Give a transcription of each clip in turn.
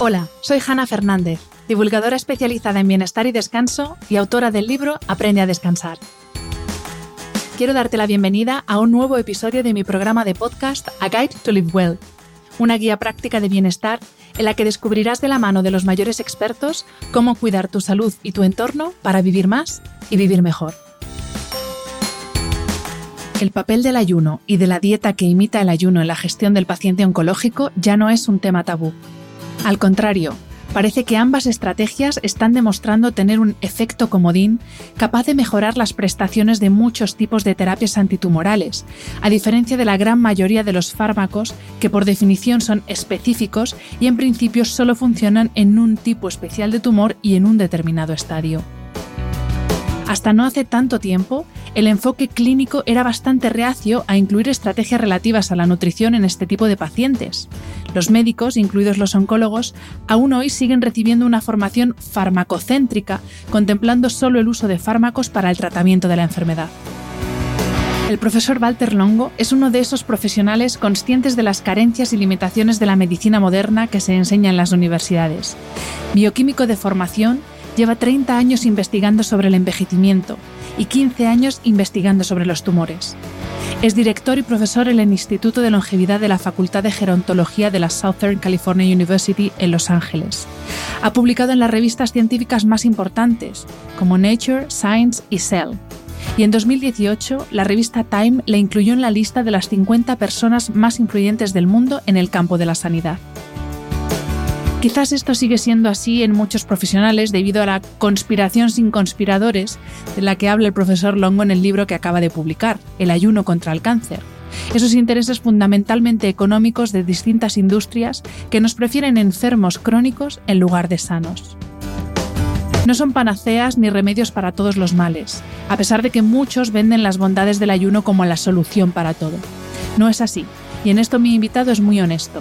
Hola, soy Hanna Fernández, divulgadora especializada en bienestar y descanso y autora del libro Aprende a descansar. Quiero darte la bienvenida a un nuevo episodio de mi programa de podcast A Guide to Live Well, una guía práctica de bienestar en la que descubrirás de la mano de los mayores expertos cómo cuidar tu salud y tu entorno para vivir más y vivir mejor. El papel del ayuno y de la dieta que imita el ayuno en la gestión del paciente oncológico ya no es un tema tabú. Al contrario, parece que ambas estrategias están demostrando tener un efecto comodín capaz de mejorar las prestaciones de muchos tipos de terapias antitumorales, a diferencia de la gran mayoría de los fármacos que por definición son específicos y en principio solo funcionan en un tipo especial de tumor y en un determinado estadio. Hasta no hace tanto tiempo, el enfoque clínico era bastante reacio a incluir estrategias relativas a la nutrición en este tipo de pacientes. Los médicos, incluidos los oncólogos, aún hoy siguen recibiendo una formación farmacocéntrica, contemplando solo el uso de fármacos para el tratamiento de la enfermedad. El profesor Walter Longo es uno de esos profesionales conscientes de las carencias y limitaciones de la medicina moderna que se enseña en las universidades. Bioquímico de formación, Lleva 30 años investigando sobre el envejecimiento y 15 años investigando sobre los tumores. Es director y profesor en el Instituto de Longevidad de la Facultad de Gerontología de la Southern California University en Los Ángeles. Ha publicado en las revistas científicas más importantes, como Nature, Science y Cell. Y en 2018, la revista Time le incluyó en la lista de las 50 personas más influyentes del mundo en el campo de la sanidad. Quizás esto sigue siendo así en muchos profesionales debido a la conspiración sin conspiradores de la que habla el profesor Longo en el libro que acaba de publicar, El ayuno contra el cáncer. Esos intereses fundamentalmente económicos de distintas industrias que nos prefieren enfermos crónicos en lugar de sanos. No son panaceas ni remedios para todos los males, a pesar de que muchos venden las bondades del ayuno como la solución para todo. No es así, y en esto mi invitado es muy honesto.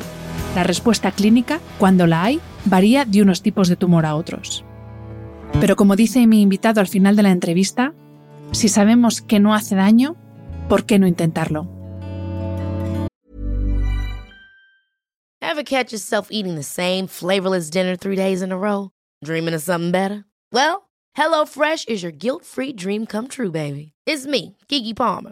La respuesta clínica, cuando la hay, varía de unos tipos de tumor a otros. Pero como dice mi invitado al final de la entrevista, si sabemos que no hace daño, ¿por qué no intentarlo? Ever catch yourself eating the same flavorless dinner three days in a row? Dreaming of something better? Well, HelloFresh is your guilt-free dream come true, baby. It's me, Kiki Palmer.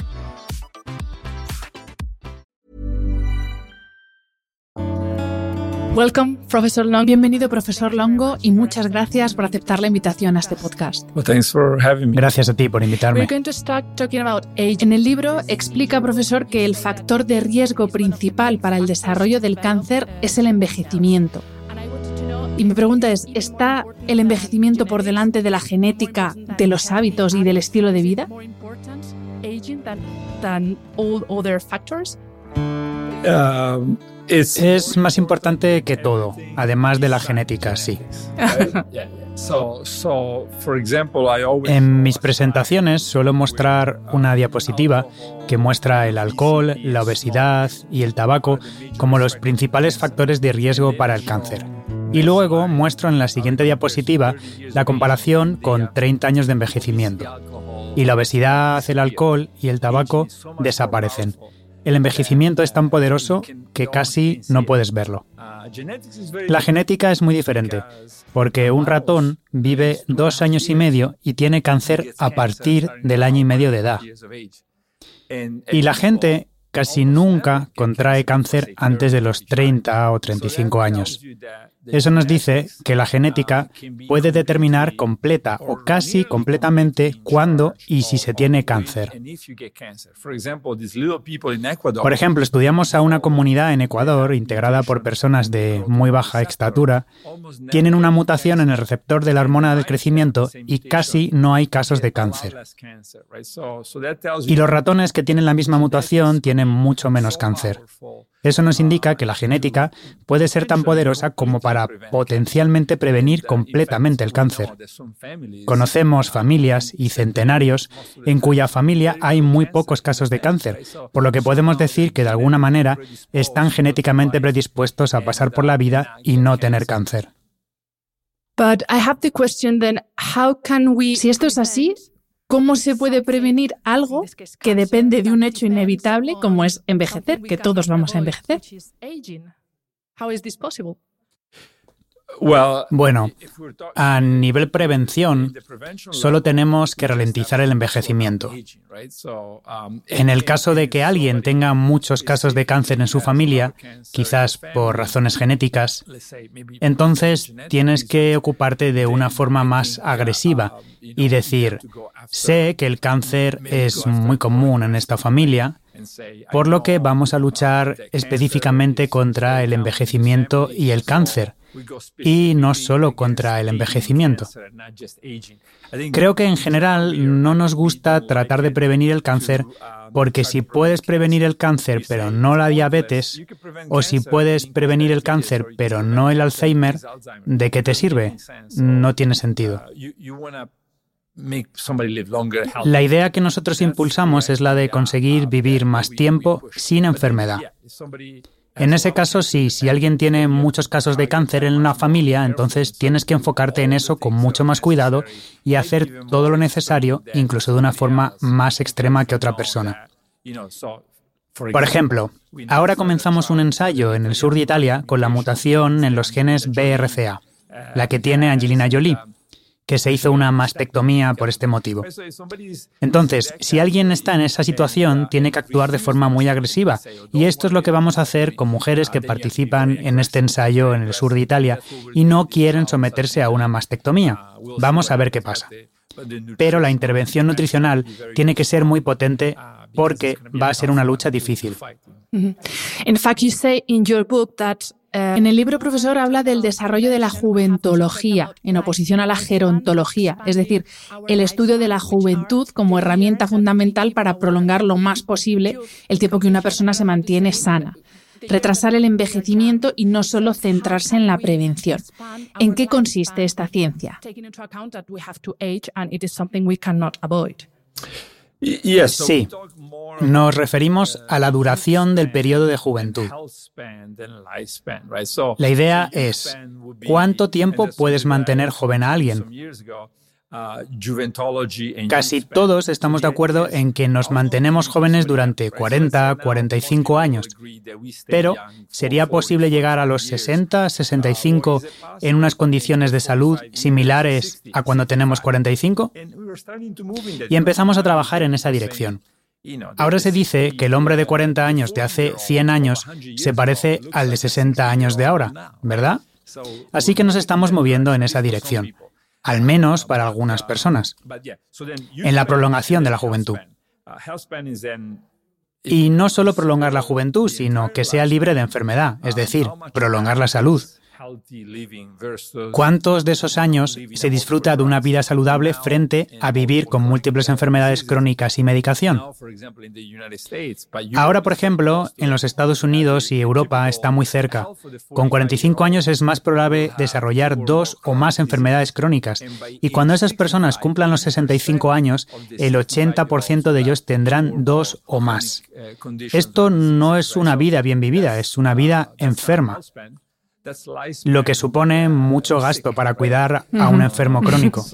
Welcome, Professor Long. Bienvenido, Profesor Longo, y muchas gracias por aceptar la invitación a este podcast. Gracias a ti por invitarme. En el libro explica, profesor, que el factor de riesgo principal para el desarrollo del cáncer es el envejecimiento. Y mi pregunta es, ¿está el envejecimiento por delante de la genética, de los hábitos y del estilo de vida? Um, es más importante que todo, además de la genética, sí. En mis presentaciones suelo mostrar una diapositiva que muestra el alcohol, la obesidad y el tabaco como los principales factores de riesgo para el cáncer. Y luego muestro en la siguiente diapositiva la comparación con 30 años de envejecimiento. Y la obesidad, el alcohol y el tabaco desaparecen el envejecimiento es tan poderoso que casi no puedes verlo. La genética es muy diferente, porque un ratón vive dos años y medio y tiene cáncer a partir del año y medio de edad. Y la gente casi nunca contrae cáncer antes de los 30 o 35 años. Eso nos dice que la genética puede determinar completa o casi completamente cuándo y si se tiene cáncer. Por ejemplo, estudiamos a una comunidad en Ecuador integrada por personas de muy baja estatura. Tienen una mutación en el receptor de la hormona del crecimiento y casi no hay casos de cáncer. Y los ratones que tienen la misma mutación tienen mucho menos cáncer. Eso nos indica que la genética puede ser tan poderosa como para potencialmente prevenir completamente el cáncer. Conocemos familias y centenarios en cuya familia hay muy pocos casos de cáncer, por lo que podemos decir que de alguna manera están genéticamente predispuestos a pasar por la vida y no tener cáncer. Si esto es así, ¿Cómo se puede prevenir algo que depende de un hecho inevitable como es envejecer, que todos vamos a envejecer? Bueno, a nivel prevención, solo tenemos que ralentizar el envejecimiento. En el caso de que alguien tenga muchos casos de cáncer en su familia, quizás por razones genéticas, entonces tienes que ocuparte de una forma más agresiva y decir, sé que el cáncer es muy común en esta familia, por lo que vamos a luchar específicamente contra el envejecimiento y el cáncer y no solo contra el envejecimiento. Creo que en general no nos gusta tratar de prevenir el cáncer porque si puedes prevenir el cáncer pero no la diabetes, o si puedes prevenir el cáncer pero no el Alzheimer, ¿de qué te sirve? No tiene sentido. La idea que nosotros impulsamos es la de conseguir vivir más tiempo sin enfermedad. En ese caso, sí, si alguien tiene muchos casos de cáncer en una familia, entonces tienes que enfocarte en eso con mucho más cuidado y hacer todo lo necesario, incluso de una forma más extrema que otra persona. Por ejemplo, ahora comenzamos un ensayo en el sur de Italia con la mutación en los genes BRCA, la que tiene Angelina Jolie que se hizo una mastectomía por este motivo. Entonces, si alguien está en esa situación, tiene que actuar de forma muy agresiva. Y esto es lo que vamos a hacer con mujeres que participan en este ensayo en el sur de Italia y no quieren someterse a una mastectomía. Vamos a ver qué pasa. Pero la intervención nutricional tiene que ser muy potente porque va a ser una lucha difícil. Eh, en el libro, profesor, habla del desarrollo de la juventología en oposición a la gerontología, es decir, el estudio de la juventud como herramienta fundamental para prolongar lo más posible el tiempo que una persona se mantiene sana retrasar el envejecimiento y no solo centrarse en la prevención. ¿En qué consiste esta ciencia? Sí, nos referimos a la duración del periodo de juventud. La idea es, ¿cuánto tiempo puedes mantener joven a alguien? Casi todos estamos de acuerdo en que nos mantenemos jóvenes durante 40, 45 años, pero ¿sería posible llegar a los 60, 65 en unas condiciones de salud similares a cuando tenemos 45? Y empezamos a trabajar en esa dirección. Ahora se dice que el hombre de 40 años de hace 100 años se parece al de 60 años de ahora, ¿verdad? Así que nos estamos moviendo en esa dirección al menos para algunas personas, en la prolongación de la juventud. Y no solo prolongar la juventud, sino que sea libre de enfermedad, es decir, prolongar la salud. ¿Cuántos de esos años se disfruta de una vida saludable frente a vivir con múltiples enfermedades crónicas y medicación? Ahora, por ejemplo, en los Estados Unidos y Europa está muy cerca. Con 45 años es más probable desarrollar dos o más enfermedades crónicas. Y cuando esas personas cumplan los 65 años, el 80% de ellos tendrán dos o más. Esto no es una vida bien vivida, es una vida enferma lo que supone mucho gasto para cuidar a un enfermo crónico.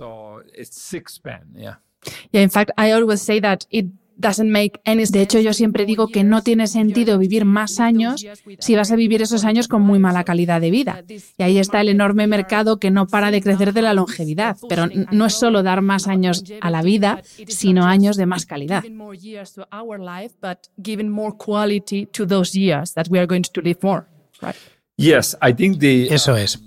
De hecho, yo siempre digo que no tiene sentido vivir más años si vas a vivir esos años con muy mala calidad de vida. Y ahí está el enorme mercado que no para de crecer de la longevidad. Pero no es solo dar más años a la vida, sino años de más calidad. Eso es.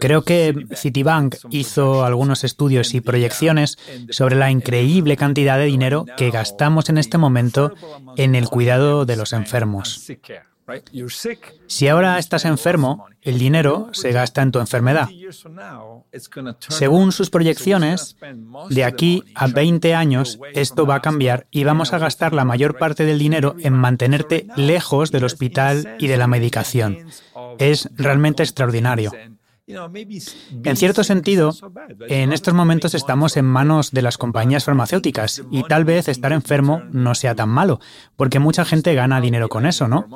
Creo que Citibank hizo algunos estudios y proyecciones sobre la increíble cantidad de dinero que gastamos en este momento en el cuidado de los enfermos. Si ahora estás enfermo, el dinero se gasta en tu enfermedad. Según sus proyecciones, de aquí a 20 años esto va a cambiar y vamos a gastar la mayor parte del dinero en mantenerte lejos del hospital y de la medicación. Es realmente extraordinario. En cierto sentido, en estos momentos estamos en manos de las compañías farmacéuticas y tal vez estar enfermo no sea tan malo, porque mucha gente gana dinero con eso, ¿no?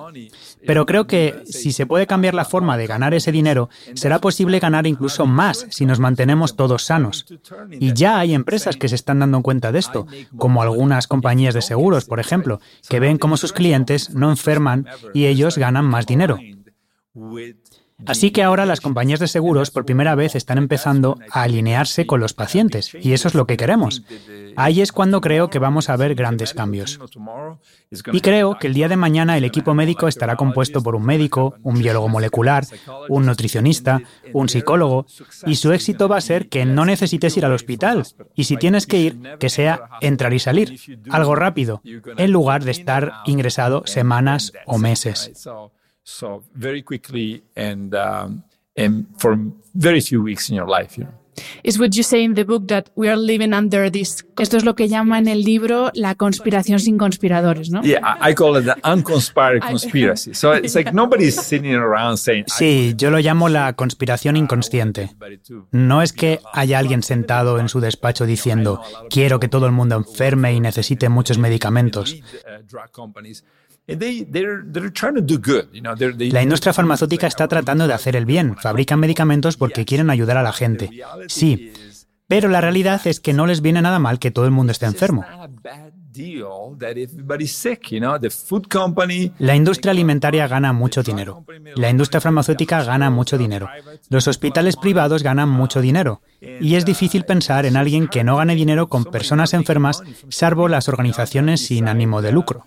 Pero creo que si se puede cambiar la forma de ganar ese dinero, será posible ganar incluso más si nos mantenemos todos sanos. Y ya hay empresas que se están dando cuenta de esto, como algunas compañías de seguros, por ejemplo, que ven cómo sus clientes no enferman y ellos ganan más dinero. Así que ahora las compañías de seguros por primera vez están empezando a alinearse con los pacientes y eso es lo que queremos. Ahí es cuando creo que vamos a ver grandes cambios. Y creo que el día de mañana el equipo médico estará compuesto por un médico, un biólogo molecular, un nutricionista, un psicólogo y su éxito va a ser que no necesites ir al hospital y si tienes que ir, que sea entrar y salir, algo rápido, en lugar de estar ingresado semanas o meses. So very quickly and um, and for very few weeks in your life. You know. Is what you say in the book that we are living under this. Esto es lo que llama en el libro la conspiración sin conspiradores, ¿no? Yeah, I call it the unconspired conspiracy. So it's like nobody's sitting around saying. Sí, yo lo llamo la conspiración inconsciente. No es que haya alguien sentado en su despacho diciendo quiero que todo el mundo enferme y necesite muchos medicamentos. La industria farmacéutica está tratando de hacer el bien, fabrican medicamentos porque quieren ayudar a la gente. Sí, pero la realidad es que no les viene nada mal que todo el mundo esté enfermo. La industria alimentaria gana mucho dinero. La industria farmacéutica gana mucho dinero. Los hospitales privados ganan mucho dinero. Y es difícil pensar en alguien que no gane dinero con personas enfermas, salvo las organizaciones sin ánimo de lucro.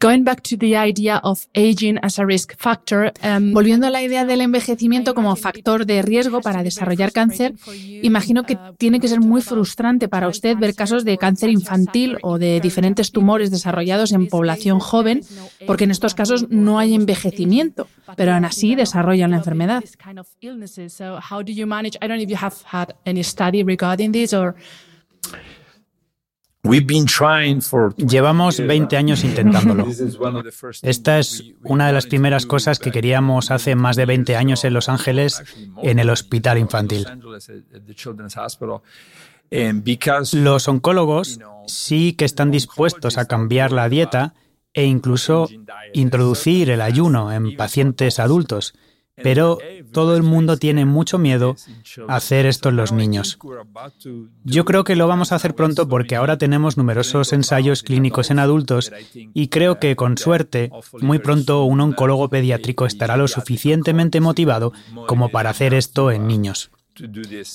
Going back to the idea of aging as a risk factor, um, volviendo a la idea del envejecimiento como factor de riesgo para desarrollar cáncer, imagino que tiene que ser muy frustrante para usted ver casos de cáncer infantil o de diferentes tumores desarrollados en población joven, porque en estos casos no hay envejecimiento, pero aún así desarrollan la enfermedad. How do you manage? I don't know if you have had any study regarding this or Llevamos 20 años intentándolo. Esta es una de las primeras cosas que queríamos hace más de 20 años en Los Ángeles, en el hospital infantil. Los oncólogos sí que están dispuestos a cambiar la dieta e incluso introducir el ayuno en pacientes adultos, pero todo el mundo tiene mucho miedo a hacer esto en los niños. Yo creo que lo vamos a hacer pronto porque ahora tenemos numerosos ensayos clínicos en adultos y creo que con suerte muy pronto un oncólogo pediátrico estará lo suficientemente motivado como para hacer esto en niños.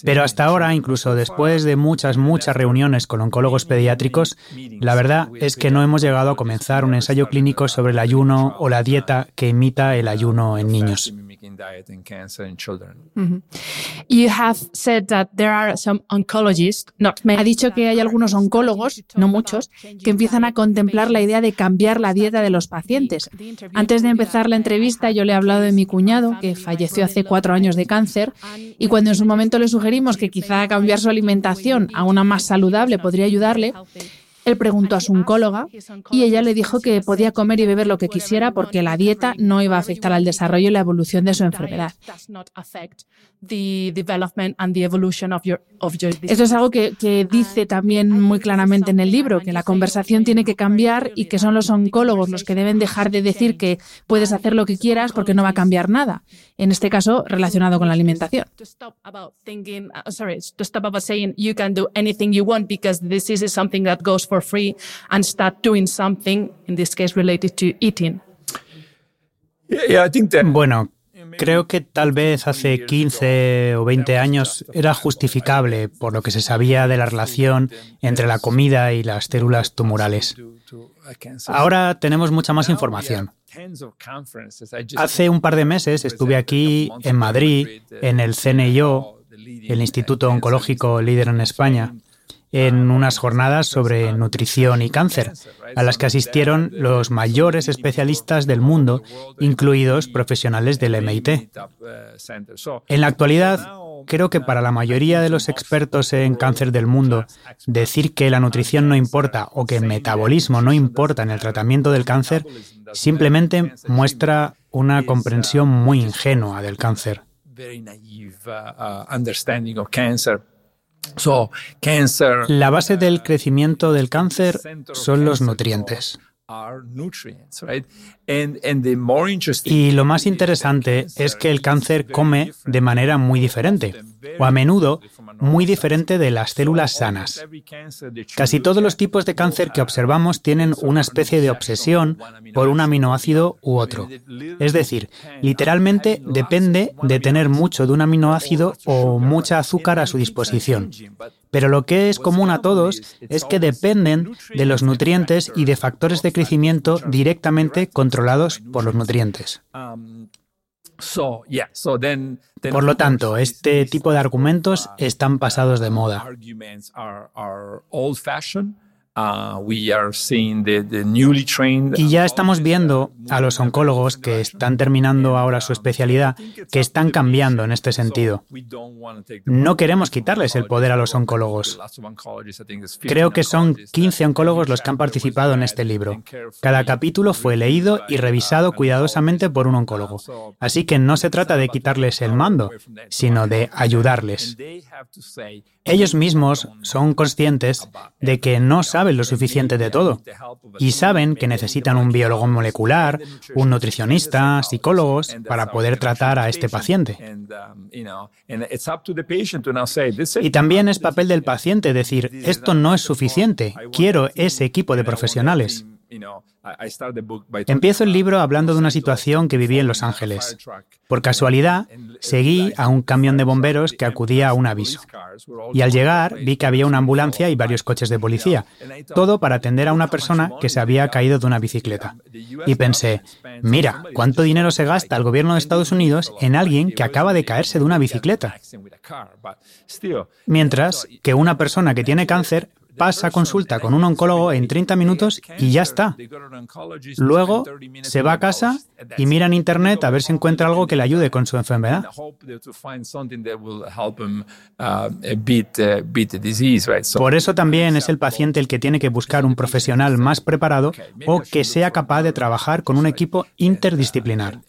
Pero hasta ahora, incluso después de muchas, muchas reuniones con oncólogos pediátricos, la verdad es que no hemos llegado a comenzar un ensayo clínico sobre el ayuno o la dieta que imita el ayuno en niños. Ha dicho que hay algunos oncólogos, no muchos, que empiezan a contemplar la idea de cambiar la dieta de los pacientes. Antes de empezar la entrevista, yo le he hablado de mi cuñado, que falleció hace cuatro años de cáncer, y cuando en su momento le sugerimos que quizá cambiar su alimentación a una más saludable podría ayudarle, él preguntó a su oncóloga y ella le dijo que podía comer y beber lo que quisiera porque la dieta no iba a afectar al desarrollo y la evolución de su enfermedad. Esto es algo que, dice también muy claramente en el libro, que la conversación tiene que cambiar y que son los oncólogos los que deben dejar de decir que puedes hacer lo que quieras porque no va a cambiar nada. En este caso, relacionado con la alimentación. For free and start doing something, in this case related to eating. Bueno, Creo que tal vez hace 15 o 20 años era justificable por lo que se sabía de la relación entre la comida y las células tumorales. Ahora tenemos mucha más información. Hace un par de meses estuve aquí en Madrid, en el CNIO, el Instituto Oncológico líder en España, en unas jornadas sobre nutrición y cáncer, a las que asistieron los mayores especialistas del mundo, incluidos profesionales del MIT. En la actualidad, creo que para la mayoría de los expertos en cáncer del mundo, decir que la nutrición no importa o que el metabolismo no importa en el tratamiento del cáncer simplemente muestra una comprensión muy ingenua del cáncer. La base del crecimiento del cáncer son los nutrientes. Y lo más interesante es que el cáncer come de manera muy diferente, o a menudo muy diferente de las células sanas. Casi todos los tipos de cáncer que observamos tienen una especie de obsesión por un aminoácido u otro. Es decir, literalmente depende de tener mucho de un aminoácido o mucha azúcar a su disposición. Pero lo que es común a todos es que dependen de los nutrientes y de factores de crecimiento directamente controlados por los nutrientes. Por lo tanto, este tipo de argumentos están pasados de moda. Uh, y ya estamos viendo a los oncólogos que están terminando ahora su especialidad que están cambiando en este sentido. No queremos quitarles el poder a los oncólogos. Creo que son 15 oncólogos los que han participado en este libro. Cada capítulo fue leído y revisado cuidadosamente por un oncólogo. Así que no se trata de quitarles el mando, sino de ayudarles. Ellos mismos son conscientes de que no saben lo suficiente de todo y saben que necesitan un biólogo molecular, un nutricionista, psicólogos para poder tratar a este paciente. Y también es papel del paciente decir, esto no es suficiente, quiero ese equipo de profesionales. Empiezo el libro hablando de una situación que viví en Los Ángeles. Por casualidad, seguí a un camión de bomberos que acudía a un aviso. Y al llegar, vi que había una ambulancia y varios coches de policía, todo para atender a una persona que se había caído de una bicicleta. Y pensé, mira, ¿cuánto dinero se gasta el gobierno de Estados Unidos en alguien que acaba de caerse de una bicicleta? Mientras que una persona que tiene cáncer pasa consulta con un oncólogo en 30 minutos y ya está. Luego se va a casa y mira en Internet a ver si encuentra algo que le ayude con su enfermedad. Por eso también es el paciente el que tiene que buscar un profesional más preparado o que sea capaz de trabajar con un equipo interdisciplinar.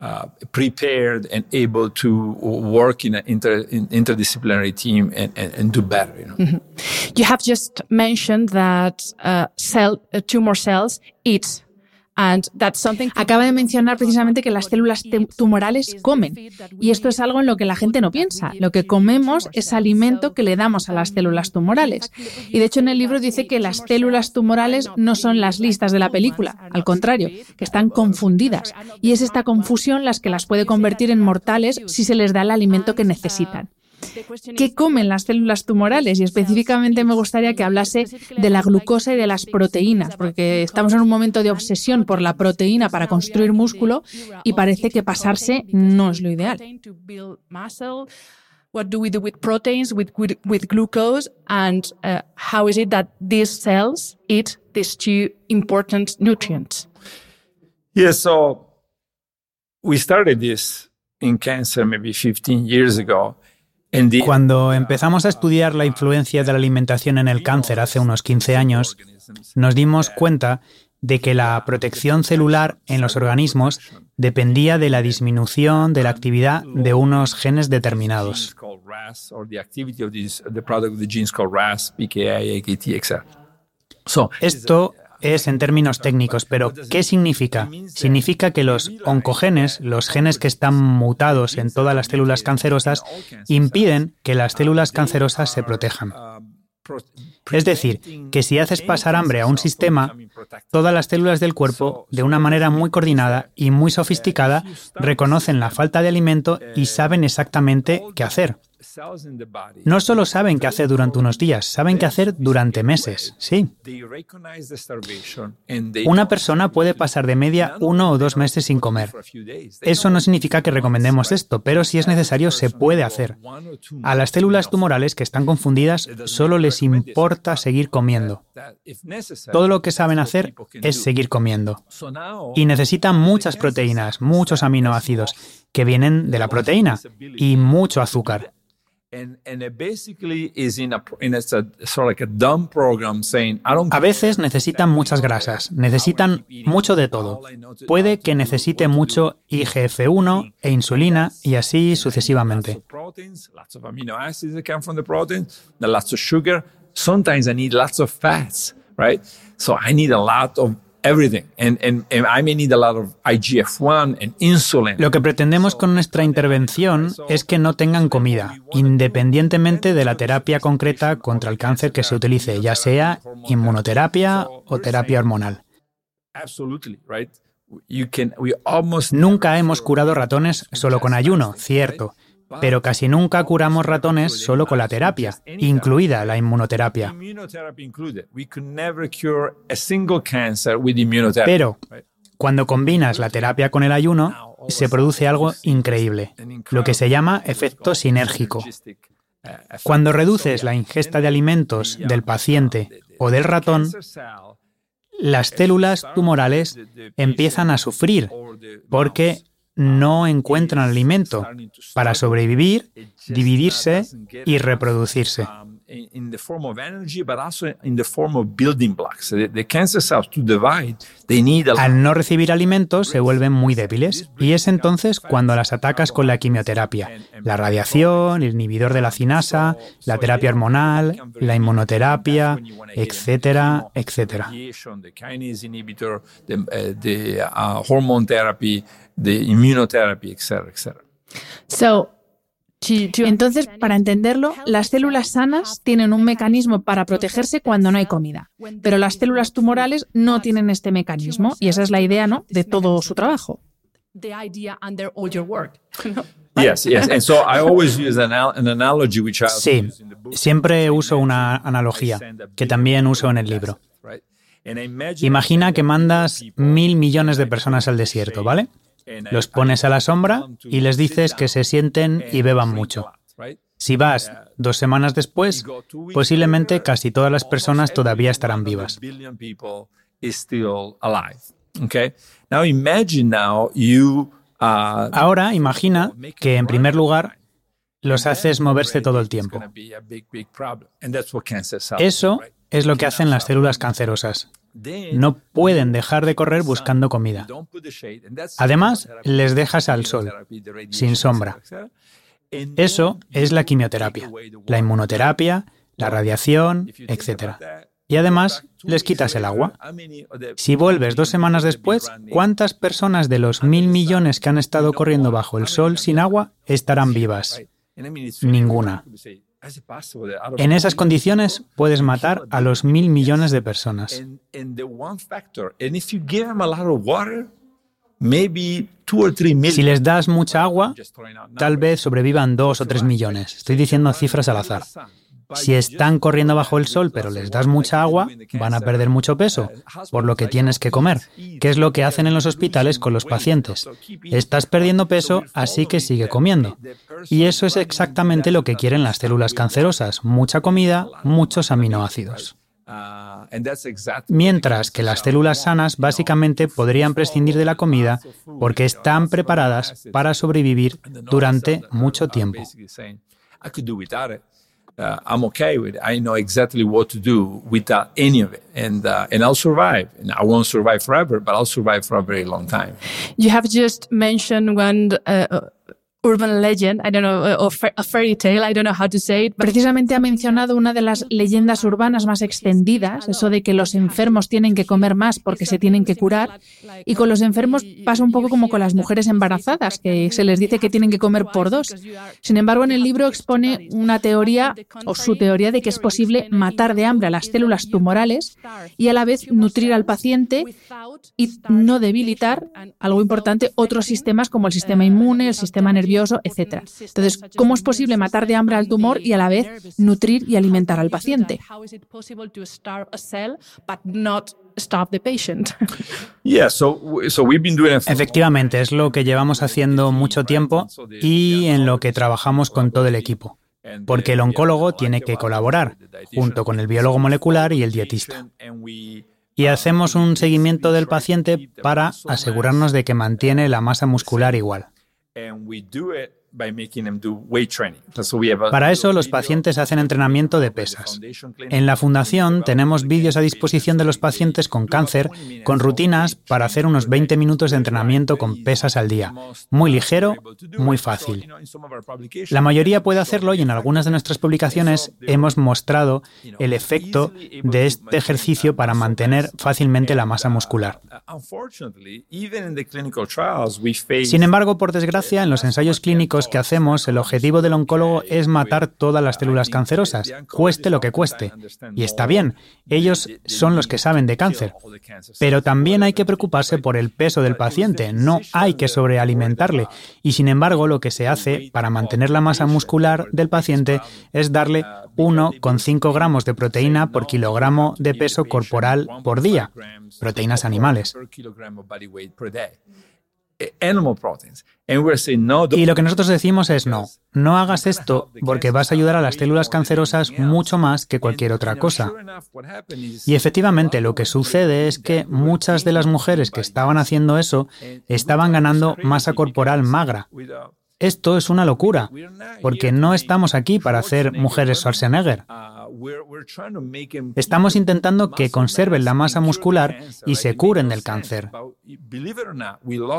Uh, prepared and able to work in an inter, interdisciplinary team and, and, and do better. You, know? mm -hmm. you have just mentioned that uh, cell, uh, tumor cells eat Acaba de mencionar precisamente que las células tumorales comen. Y esto es algo en lo que la gente no piensa. Lo que comemos es alimento que le damos a las células tumorales. Y de hecho en el libro dice que las células tumorales no son las listas de la película. Al contrario, que están confundidas. Y es esta confusión las que las puede convertir en mortales si se les da el alimento que necesitan. ¿Qué comen las células tumorales? Y específicamente me gustaría que hablase de la glucosa y de las proteínas, porque estamos en un momento de obsesión por la proteína para construir músculo y parece que pasarse no es lo ideal. What do we do with proteins, with, with, glucose, and uh, how is it that these cells eat these two important nutrients? Yes, so we started this in cancer maybe 15 years ago. Cuando empezamos a estudiar la influencia de la alimentación en el cáncer hace unos 15 años, nos dimos cuenta de que la protección celular en los organismos dependía de la disminución de la actividad de unos genes determinados. Esto es en términos técnicos, pero ¿qué significa? Significa que los oncogenes, los genes que están mutados en todas las células cancerosas, impiden que las células cancerosas se protejan. Es decir, que si haces pasar hambre a un sistema, todas las células del cuerpo, de una manera muy coordinada y muy sofisticada, reconocen la falta de alimento y saben exactamente qué hacer. No solo saben qué hacer durante unos días, saben qué hacer durante meses, sí. Una persona puede pasar de media uno o dos meses sin comer. Eso no significa que recomendemos esto, pero si es necesario se puede hacer. A las células tumorales que están confundidas solo les importa seguir comiendo. Todo lo que saben hacer es seguir comiendo. Y necesitan muchas proteínas, muchos aminoácidos, que vienen de la proteína, y mucho azúcar. A veces necesitan muchas grasas, necesitan mucho de todo. Puede que necesite mucho IGF-1 e insulina y así sucesivamente. Sometimes I need lots of fats, right? So I need a lot of lo que pretendemos con nuestra intervención es que no tengan comida, independientemente de la terapia concreta contra el cáncer que se utilice, ya sea inmunoterapia o terapia hormonal. Nunca hemos curado ratones solo con ayuno, cierto, pero casi nunca curamos ratones solo con la terapia, incluida la inmunoterapia. Pero cuando combinas la terapia con el ayuno, se produce algo increíble, lo que se llama efecto sinérgico. Cuando reduces la ingesta de alimentos del paciente o del ratón, las células tumorales empiezan a sufrir porque no encuentran alimento para sobrevivir, dividirse y reproducirse. Al no recibir alimentos se vuelven muy débiles y es entonces cuando las atacas con la quimioterapia, la radiación, el inhibidor de la cinasa, la terapia hormonal, la inmunoterapia, etcétera, etcétera de inmunoterapia, etcétera, etcétera. entonces, para entenderlo, las células sanas tienen un mecanismo para protegerse cuando no hay comida, pero las células tumorales no tienen este mecanismo y esa es la idea, ¿no? De todo su trabajo. Sí, siempre uso una analogía que también uso en el libro. Imagina que mandas mil millones de personas al desierto, ¿vale? Los pones a la sombra y les dices que se sienten y beban mucho. Si vas dos semanas después, posiblemente casi todas las personas todavía estarán vivas. Ahora imagina que en primer lugar los haces moverse todo el tiempo. Eso es lo que hacen las células cancerosas. No pueden dejar de correr buscando comida. Además, les dejas al sol, sin sombra. Eso es la quimioterapia, la inmunoterapia, la radiación, etc. Y además, les quitas el agua. Si vuelves dos semanas después, ¿cuántas personas de los mil millones que han estado corriendo bajo el sol sin agua estarán vivas? Ninguna. En esas condiciones puedes matar a los mil millones de personas. Si les das mucha agua, tal vez sobrevivan dos o tres millones. Estoy diciendo cifras al azar. Si están corriendo bajo el sol pero les das mucha agua, van a perder mucho peso, por lo que tienes que comer, que es lo que hacen en los hospitales con los pacientes. Estás perdiendo peso, así que sigue comiendo. Y eso es exactamente lo que quieren las células cancerosas, mucha comida, muchos aminoácidos. Mientras que las células sanas básicamente podrían prescindir de la comida porque están preparadas para sobrevivir durante mucho tiempo. Uh, I'm okay with it. I know exactly what to do without any of it, and uh, and I'll survive. And I won't survive forever, but I'll survive for a very long time. You have just mentioned one. Uh, urban legend, I don't know, or a fairy tale, I don't know how to say it. Precisamente ha mencionado una de las leyendas urbanas más extendidas, eso de que los enfermos tienen que comer más porque se tienen que curar. Y con los enfermos pasa un poco como con las mujeres embarazadas, que se les dice que tienen que comer por dos. Sin embargo, en el libro expone una teoría o su teoría de que es posible matar de hambre a las células tumorales y a la vez nutrir al paciente y no debilitar, algo importante, otros sistemas como el sistema inmune, el sistema nervioso etc. Entonces, ¿cómo es posible matar de hambre al tumor y a la vez nutrir y alimentar al paciente? Efectivamente, es lo que llevamos haciendo mucho tiempo y en lo que trabajamos con todo el equipo. Porque el oncólogo tiene que colaborar junto con el biólogo molecular y el dietista. Y hacemos un seguimiento del paciente para asegurarnos de que mantiene la masa muscular igual. and we do it Para eso los pacientes hacen entrenamiento de pesas. En la fundación tenemos vídeos a disposición de los pacientes con cáncer con rutinas para hacer unos 20 minutos de entrenamiento con pesas al día. Muy ligero, muy fácil. La mayoría puede hacerlo y en algunas de nuestras publicaciones hemos mostrado el efecto de este ejercicio para mantener fácilmente la masa muscular. Sin embargo, por desgracia, en los ensayos clínicos que hacemos, el objetivo del oncólogo es matar todas las células cancerosas, cueste lo que cueste. Y está bien, ellos son los que saben de cáncer. Pero también hay que preocuparse por el peso del paciente, no hay que sobrealimentarle. Y sin embargo, lo que se hace para mantener la masa muscular del paciente es darle 1,5 gramos de proteína por kilogramo de peso corporal por día, proteínas animales. Y lo que nosotros decimos es no, no hagas esto porque vas a ayudar a las células cancerosas mucho más que cualquier otra cosa. Y efectivamente lo que sucede es que muchas de las mujeres que estaban haciendo eso estaban ganando masa corporal magra, esto es una locura, porque no estamos aquí para hacer mujeres Schwarzenegger. Estamos intentando que conserven la masa muscular y se curen del cáncer.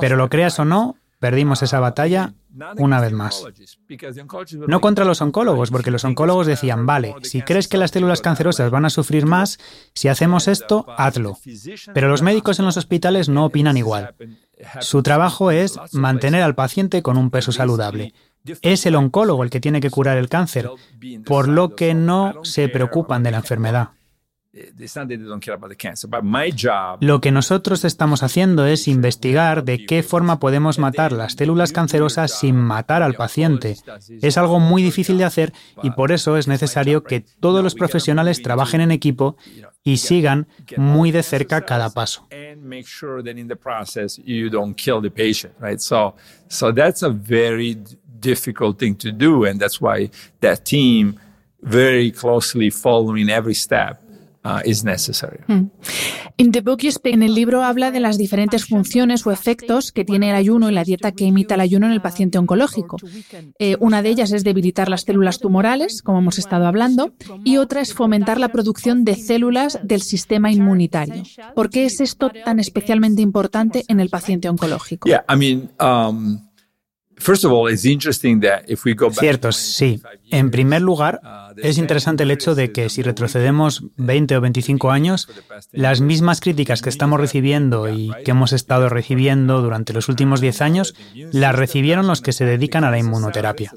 Pero lo creas o no, perdimos esa batalla una vez más. No contra los oncólogos, porque los oncólogos decían, vale, si crees que las células cancerosas van a sufrir más, si hacemos esto, hazlo. Pero los médicos en los hospitales no opinan igual. Su trabajo es mantener al paciente con un peso saludable. Es el oncólogo el que tiene que curar el cáncer, por lo que no se preocupan de la enfermedad. Lo que nosotros estamos haciendo es investigar de qué forma podemos matar las células cancerosas sin matar al paciente. Es algo muy difícil de hacer y por eso es necesario que todos los profesionales trabajen en equipo y sigan muy de cerca cada paso. So that's a very difficult thing to do and that's why that team very closely following every step Uh, is necessary. Hmm. en el libro habla de las diferentes funciones o efectos que tiene el ayuno y la dieta que imita el ayuno en el paciente oncológico. Eh, una de ellas es debilitar las células tumorales, como hemos estado hablando, y otra es fomentar la producción de células del sistema inmunitario. ¿Por qué es esto tan especialmente importante en el paciente oncológico? Um, Cierto, sí. En primer lugar, es interesante el hecho de que si retrocedemos 20 o 25 años, las mismas críticas que estamos recibiendo y que hemos estado recibiendo durante los últimos 10 años, las recibieron los que se dedican a la inmunoterapia.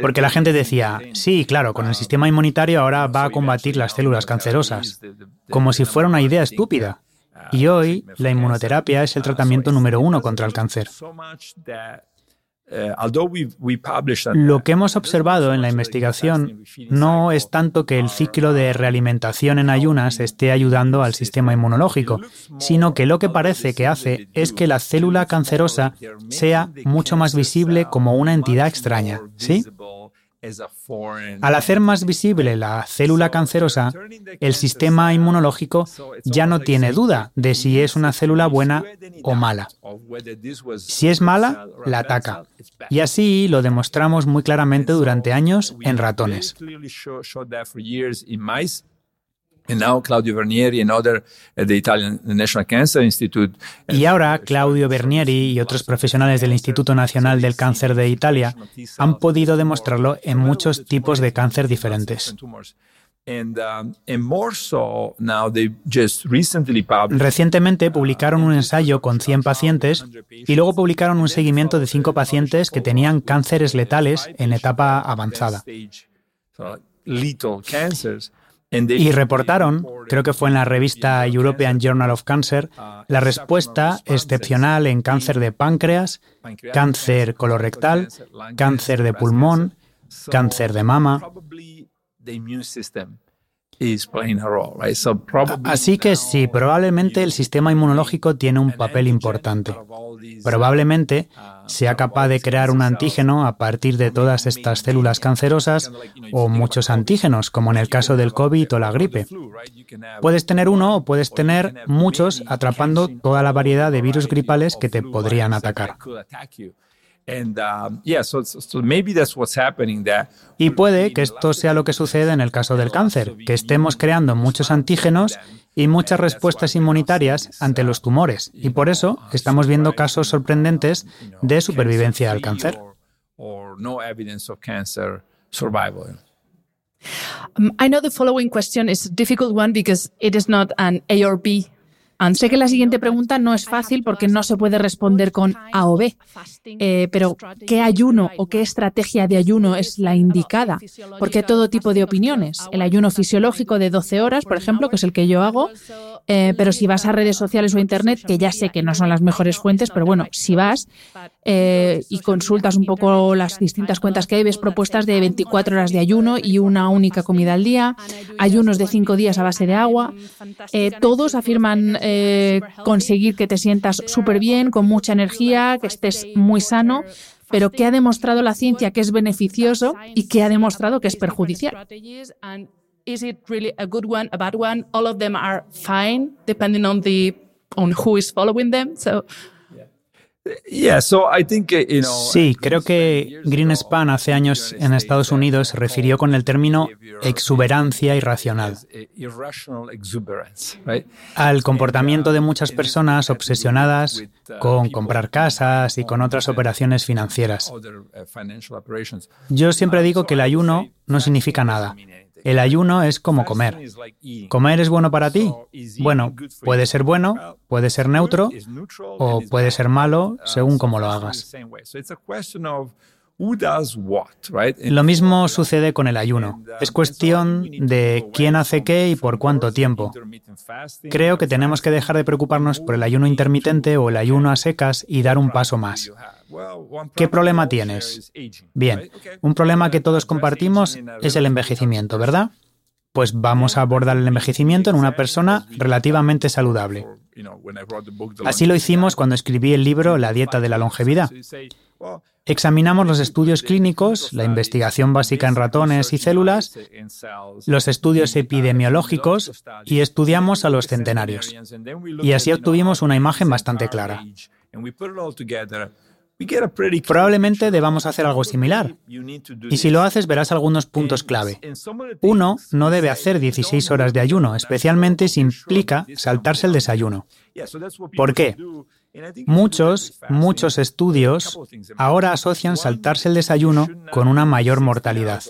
Porque la gente decía, sí, claro, con el sistema inmunitario ahora va a combatir las células cancerosas, como si fuera una idea estúpida. Y hoy la inmunoterapia es el tratamiento número uno contra el cáncer. Lo que hemos observado en la investigación no es tanto que el ciclo de realimentación en ayunas esté ayudando al sistema inmunológico, sino que lo que parece que hace es que la célula cancerosa sea mucho más visible como una entidad extraña, ¿sí? Al hacer más visible la célula cancerosa, el sistema inmunológico ya no tiene duda de si es una célula buena o mala. Si es mala, la ataca. Y así lo demostramos muy claramente durante años en ratones. And now Claudio Vernieri and other at the Italian National Cancer Institute. Y ahora Claudio Bernieri y otros profesionales del Instituto Nacional del Cáncer de Italia han podido demostrarlo en muchos tipos de cáncer diferentes. Recientemente publicaron un ensayo con 100 pacientes y luego publicaron un seguimiento de 5 pacientes que tenían cánceres letales en etapa avanzada. Y reportaron, creo que fue en la revista European Journal of Cancer, la respuesta excepcional en cáncer de páncreas, cáncer colorectal, cáncer de pulmón, cáncer de mama. Así que sí, probablemente el sistema inmunológico tiene un papel importante. Probablemente sea capaz de crear un antígeno a partir de todas estas células cancerosas o muchos antígenos, como en el caso del COVID o la gripe. Puedes tener uno o puedes tener muchos atrapando toda la variedad de virus gripales que te podrían atacar. Y puede que esto sea lo que sucede en el caso del cáncer, que estemos creando muchos antígenos y muchas respuestas inmunitarias ante los tumores, y por eso estamos viendo casos sorprendentes de supervivencia al cáncer. Um, I know the following question is a difficult one because it is not an A or B Sé que la siguiente pregunta no es fácil porque no se puede responder con A o B, eh, pero ¿qué ayuno o qué estrategia de ayuno es la indicada? Porque hay todo tipo de opiniones. El ayuno fisiológico de 12 horas, por ejemplo, que es el que yo hago, eh, pero si vas a redes sociales o internet, que ya sé que no son las mejores fuentes, pero bueno, si vas eh, y consultas un poco las distintas cuentas que hay, ves propuestas de 24 horas de ayuno y una única comida al día, ayunos de 5 días a base de agua, todos afirman eh, conseguir que te sientas súper bien, con mucha energía, que estés muy sano, pero que ha demostrado la ciencia que es beneficioso y que ha demostrado que es perjudicial. Is it really a good one, a bad one? All of them are fine, depending on the on who is following them. So Sí, creo que Greenspan hace años en Estados Unidos se refirió con el término exuberancia irracional al comportamiento de muchas personas obsesionadas con comprar casas y con otras operaciones financieras. Yo siempre digo que el ayuno no significa nada. El ayuno es como comer. ¿Comer es bueno para ti? Bueno, puede ser bueno, puede ser neutro o puede ser malo según cómo lo hagas. Lo mismo sucede con el ayuno. Es cuestión de quién hace qué y por cuánto tiempo. Creo que tenemos que dejar de preocuparnos por el ayuno intermitente o el ayuno a secas y dar un paso más. ¿Qué problema tienes? Bien, un problema que todos compartimos es el envejecimiento, ¿verdad? Pues vamos a abordar el envejecimiento en una persona relativamente saludable. Así lo hicimos cuando escribí el libro La dieta de la longevidad. Examinamos los estudios clínicos, la investigación básica en ratones y células, los estudios epidemiológicos y estudiamos a los centenarios. Y así obtuvimos una imagen bastante clara. Probablemente debamos hacer algo similar. Y si lo haces verás algunos puntos clave. Uno, no debe hacer 16 horas de ayuno, especialmente si implica saltarse el desayuno. ¿Por qué? Muchos, muchos estudios ahora asocian saltarse el desayuno con una mayor mortalidad,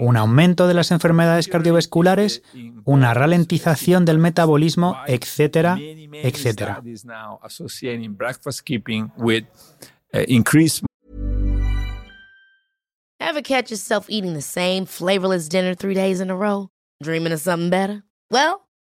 un aumento de las enfermedades cardiovasculares, una ralentización del metabolismo, etcétera, etcétera. Dreaming? Well,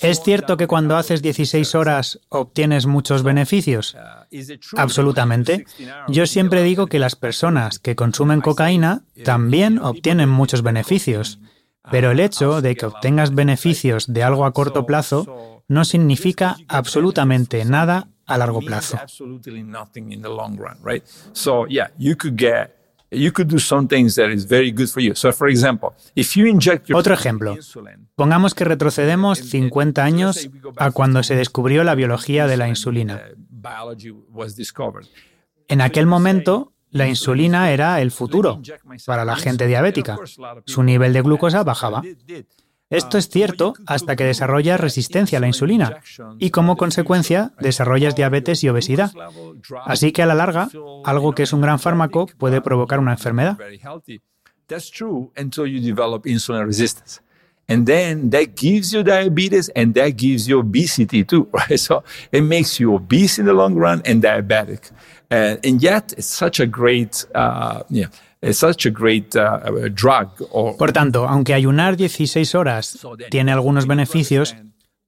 ¿es cierto que cuando haces 16 horas obtienes muchos beneficios? Absolutamente. Yo siempre digo que las personas que consumen cocaína también obtienen muchos beneficios. Pero el hecho de que obtengas beneficios de algo a corto plazo no significa absolutamente nada a largo plazo. Otro ejemplo. Pongamos que retrocedemos 50 años a cuando se descubrió la biología de la insulina. En aquel momento, la insulina era el futuro para la gente diabética. Su nivel de glucosa bajaba. Esto es cierto hasta que desarrollas resistencia a la insulina y como consecuencia desarrollas diabetes y obesidad. Así que a la larga, algo que es un gran fármaco puede provocar una enfermedad. And then that gives you diabetes and that gives you obesity too, right? So it makes you obese in the long run and diabetic. Uh, and yet it's such a great, uh, yeah, por tanto, aunque ayunar 16 horas tiene algunos beneficios,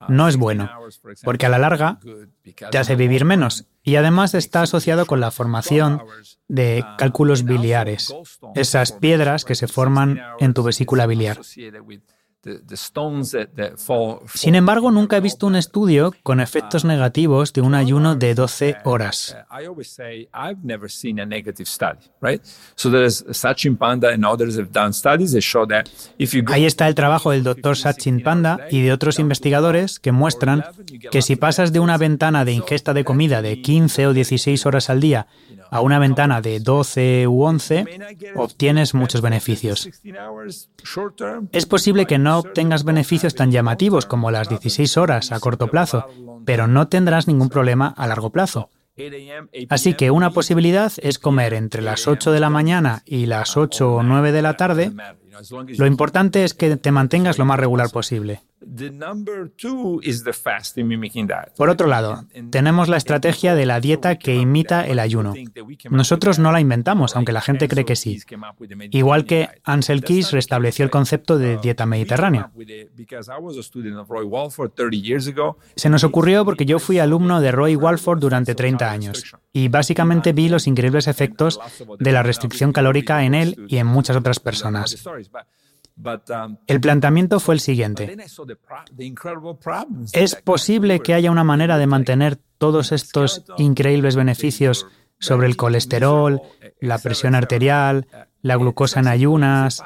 no es bueno, porque a la larga te hace vivir menos y además está asociado con la formación de cálculos biliares, esas piedras que se forman en tu vesícula biliar. Sin embargo, nunca he visto un estudio con efectos negativos de un ayuno de 12 horas. Ahí está el trabajo del doctor Sachin Panda y de otros investigadores que muestran que si pasas de una ventana de ingesta de comida de 15 o 16 horas al día a una ventana de 12 u 11, obtienes muchos beneficios. Es posible que no obtengas beneficios tan llamativos como las 16 horas a corto plazo, pero no tendrás ningún problema a largo plazo. Así que una posibilidad es comer entre las 8 de la mañana y las 8 o 9 de la tarde. Lo importante es que te mantengas lo más regular posible. Por otro lado, tenemos la estrategia de la dieta que imita el ayuno. Nosotros no la inventamos, aunque la gente cree que sí. Igual que Ansel Keys restableció el concepto de dieta mediterránea. Se nos ocurrió porque yo fui alumno de Roy Walford durante 30 años y básicamente vi los increíbles efectos de la restricción calórica en él y en muchas otras personas. Um, el planteamiento fue el siguiente. ¿Es posible que haya una manera de mantener todos estos increíbles beneficios sobre el colesterol, la presión arterial, la glucosa en ayunas,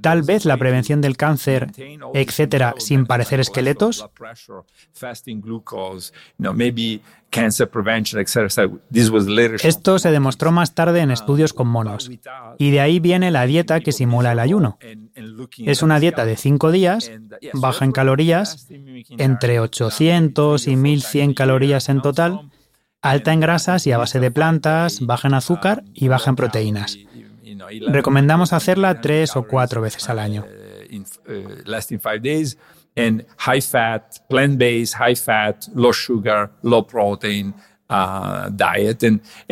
tal vez la prevención del cáncer, etcétera, sin parecer esqueletos? Esto se demostró más tarde en estudios con monos, y de ahí viene la dieta que simula el ayuno. Es una dieta de cinco días, baja en calorías, entre 800 y 1100 calorías en total, alta en grasas y a base de plantas, baja en azúcar y baja en proteínas. Recomendamos hacerla tres o cuatro veces al año. high fat, plant-based, high fat, low sugar, low protein, uh, diet.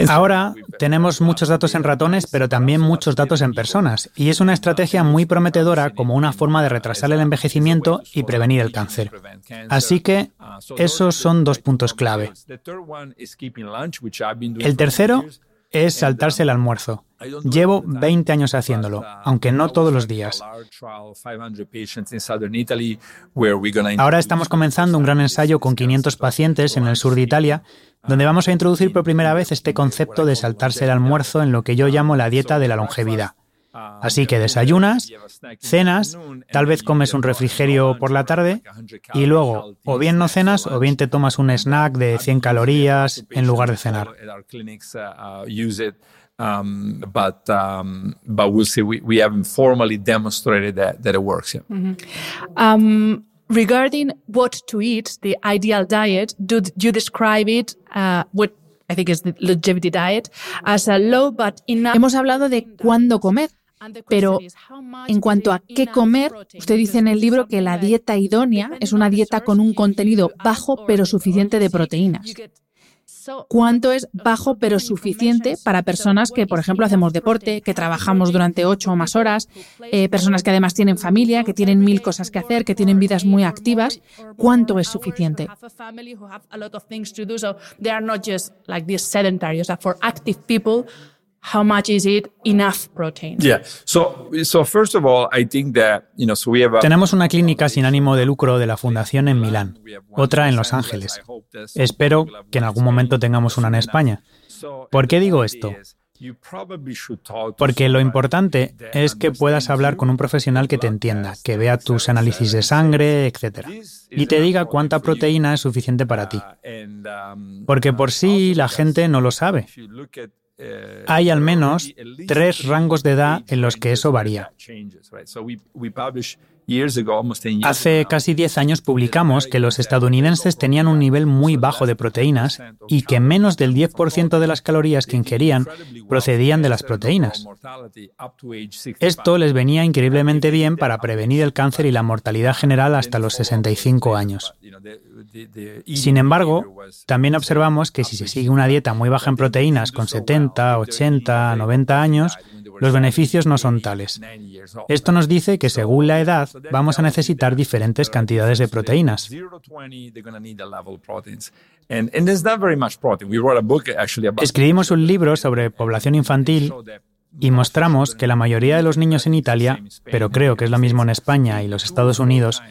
Ahora tenemos muchos datos en ratones, pero también muchos datos en personas, y es una estrategia muy prometedora como una forma de retrasar el envejecimiento y prevenir el cáncer. Así que esos son dos puntos clave. El tercero es saltarse el almuerzo. Llevo 20 años haciéndolo, aunque no todos los días. Ahora estamos comenzando un gran ensayo con 500 pacientes en el sur de Italia, donde vamos a introducir por primera vez este concepto de saltarse el almuerzo en lo que yo llamo la dieta de la longevidad. Así que desayunas, cenas, tal vez comes un refrigerio por la tarde y luego o bien no cenas o bien te tomas un snack de 100 calorías en lugar de cenar. Um, but um, but we'll see. We, we haven't formally demonstrated that that it works. Yeah. Mm-hmm. Um, regarding what to eat, the ideal diet, do you describe it? Uh, what I think is the longevity diet as a low but enough. Hemos hablado de cuándo comer. Pero en cuanto a qué comer, usted dice en el libro que la dieta idónea es una dieta con un contenido bajo pero suficiente de proteínas. ¿Cuánto es bajo pero suficiente para personas que, por ejemplo, hacemos deporte, que trabajamos durante ocho o más horas, eh, personas que además tienen familia, que tienen mil cosas que hacer, que tienen vidas muy activas? ¿Cuánto es suficiente? How much is it enough protein? Yeah. So, so first of all, I think that, you know, so we have a, Tenemos una clínica sin ánimo de lucro de la Fundación en Milán, otra en Los Ángeles. Espero que en algún momento tengamos una en España. ¿Por qué digo esto? Porque lo importante es que puedas hablar con un profesional que te entienda, que vea tus análisis de sangre, etc. Y te diga cuánta proteína es suficiente para ti. Porque por sí la gente no lo sabe. Hay al menos tres rangos de edad en los que eso varía. Hace casi 10 años publicamos que los estadounidenses tenían un nivel muy bajo de proteínas y que menos del 10% de las calorías que ingerían procedían de las proteínas. Esto les venía increíblemente bien para prevenir el cáncer y la mortalidad general hasta los 65 años. Sin embargo, también observamos que si se sigue una dieta muy baja en proteínas con 70, 80, 90 años, los beneficios no son tales. Esto nos dice que según la edad vamos a necesitar diferentes cantidades de proteínas. Escribimos un libro sobre población infantil y mostramos que la mayoría de los niños en Italia, pero creo que es lo mismo en España y los Estados Unidos,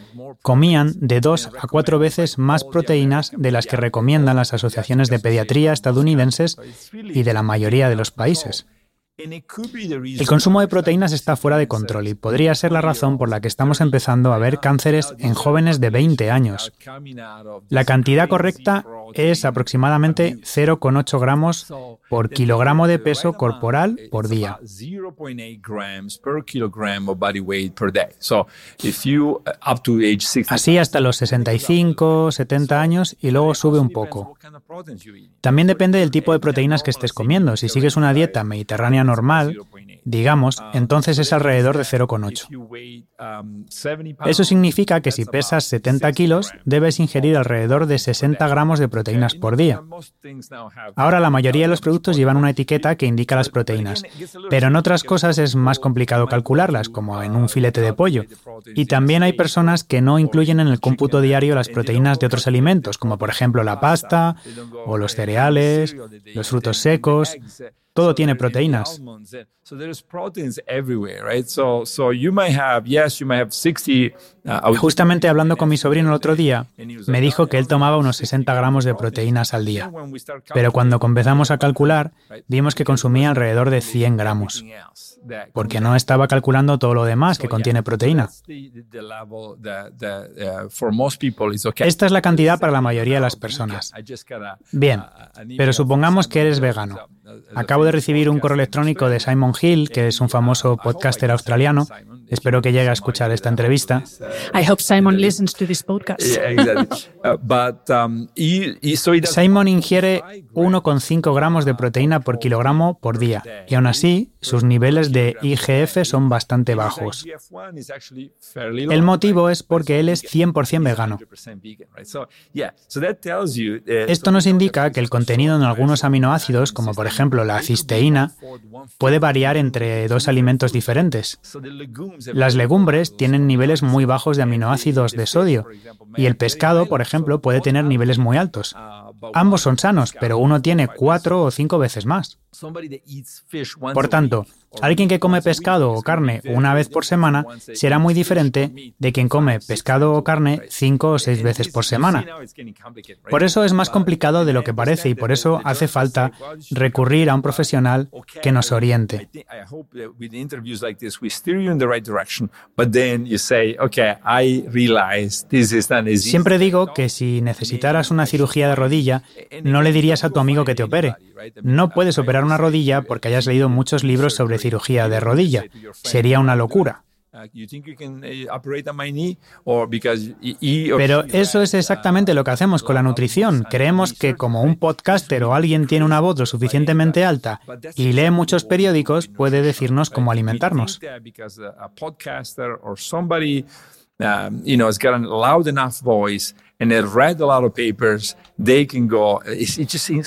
comían de dos a cuatro veces más proteínas de las que recomiendan las asociaciones de pediatría estadounidenses y de la mayoría de los países. El consumo de proteínas está fuera de control y podría ser la razón por la que estamos empezando a ver cánceres en jóvenes de 20 años. La cantidad correcta es aproximadamente 0,8 gramos por kilogramo de peso corporal por día. Así hasta los 65, 70 años y luego sube un poco. También depende del tipo de proteínas que estés comiendo. Si sigues una dieta mediterránea normal, digamos, entonces es alrededor de 0,8. Eso significa que si pesas 70 kilos, debes ingerir alrededor de 60 gramos de proteínas por día. Ahora la mayoría de los productos llevan una etiqueta que indica las proteínas, pero en otras cosas es más complicado calcularlas, como en un filete de pollo. Y también hay personas que no incluyen en el cómputo diario las proteínas de otros alimentos, como por ejemplo la pasta o los cereales, los frutos secos. Todo tiene proteínas. Justamente hablando con mi sobrino el otro día, me dijo que él tomaba unos 60 gramos de proteínas al día. Pero cuando comenzamos a calcular, vimos que consumía alrededor de 100 gramos porque no estaba calculando todo lo demás que contiene proteína. Esta es la cantidad para la mayoría de las personas. Bien, pero supongamos que eres vegano. Acabo de recibir un correo electrónico de Simon Hill, que es un famoso podcaster australiano. Espero que llegue a escuchar esta entrevista. I hope Simon listens to this podcast. Simon ingiere 1,5 gramos de proteína por kilogramo por día y aún así sus niveles de IGF son bastante bajos. El motivo es porque él es 100% vegano. Esto nos indica que el contenido en algunos aminoácidos, como por ejemplo la cisteína, puede variar entre dos alimentos diferentes. Las legumbres tienen niveles muy bajos de aminoácidos de sodio y el pescado, por ejemplo, puede tener niveles muy altos. Ambos son sanos, pero uno tiene cuatro o cinco veces más. Por tanto, alguien que come pescado o carne una vez por semana será muy diferente de quien come pescado o carne cinco o seis veces por semana. Por eso es más complicado de lo que parece y por eso hace falta recurrir a un profesional que nos oriente. Siempre digo que si necesitaras una cirugía de rodilla, no le dirías a tu amigo que te opere. No puedes operar una rodilla porque hayas leído muchos libros sobre cirugía de rodilla. Sería una locura. Pero eso es exactamente lo que hacemos con la nutrición. Creemos que como un podcaster o alguien tiene una voz lo suficientemente alta y lee muchos periódicos, puede decirnos cómo alimentarnos.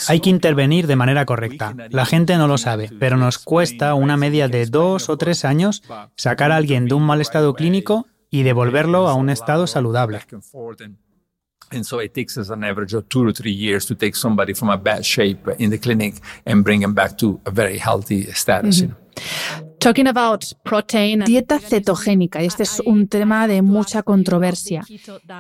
Hay que intervenir de manera correcta. La gente no lo sabe, pero nos cuesta una media de dos o tres años sacar a alguien de un mal estado clínico y devolverlo a un estado saludable. And so it takes us an average of two to three years to take somebody from a bad shape in the clinic and bring them back to a very healthy status. You know. Talking about protein. Dieta cetogénica, este es un tema de mucha controversia.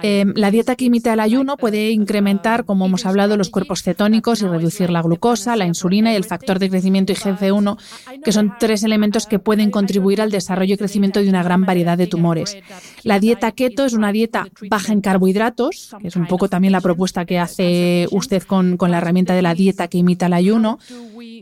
Eh, la dieta que imita el ayuno puede incrementar, como hemos hablado, los cuerpos cetónicos y reducir la glucosa, la insulina y el factor de crecimiento IGF-1, que son tres elementos que pueden contribuir al desarrollo y crecimiento de una gran variedad de tumores. La dieta keto es una dieta baja en carbohidratos, que es un poco también la propuesta que hace usted con, con la herramienta de la dieta que imita el ayuno,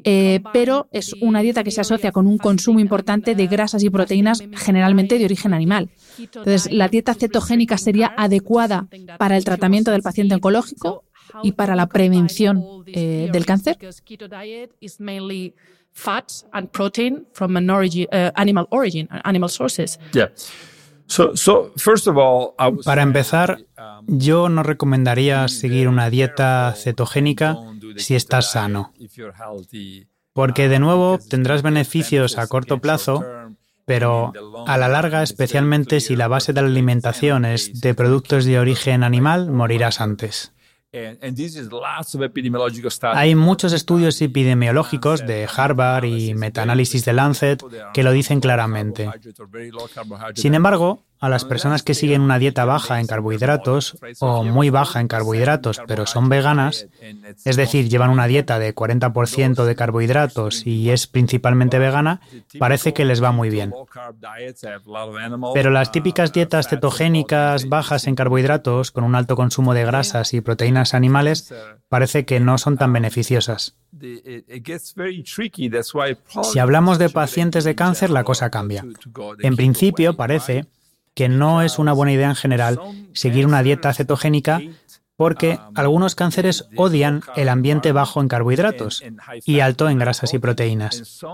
eh, pero es una dieta que se asocia con un consumo importante de grasas y proteínas generalmente de origen animal. Entonces, la dieta cetogénica sería adecuada para el tratamiento del paciente oncológico y para la prevención eh, del cáncer. Fats and protein from an origin, uh, animal origin, animal sources. Yeah. So, so first of all, I would Para empezar, um, yo no recomendaría seguir una dieta cetogénica si estás sano, if you're healthy. Porque de nuevo obtendrás beneficios a corto plazo, pero a la larga, especialmente si la base de la alimentación es de productos de origen animal, morirás antes. Hay muchos estudios epidemiológicos de Harvard y metaanálisis de Lancet que lo dicen claramente. Sin embargo, a las personas que siguen una dieta baja en carbohidratos o muy baja en carbohidratos pero son veganas, es decir, llevan una dieta de 40% de carbohidratos y es principalmente vegana, parece que les va muy bien. Pero las típicas dietas cetogénicas bajas en carbohidratos con un alto consumo de grasas y proteínas animales parece que no son tan beneficiosas. Si hablamos de pacientes de cáncer, la cosa cambia. En principio, parece que no es una buena idea en general seguir una dieta cetogénica porque algunos cánceres odian el ambiente bajo en carbohidratos y alto en grasas y proteínas.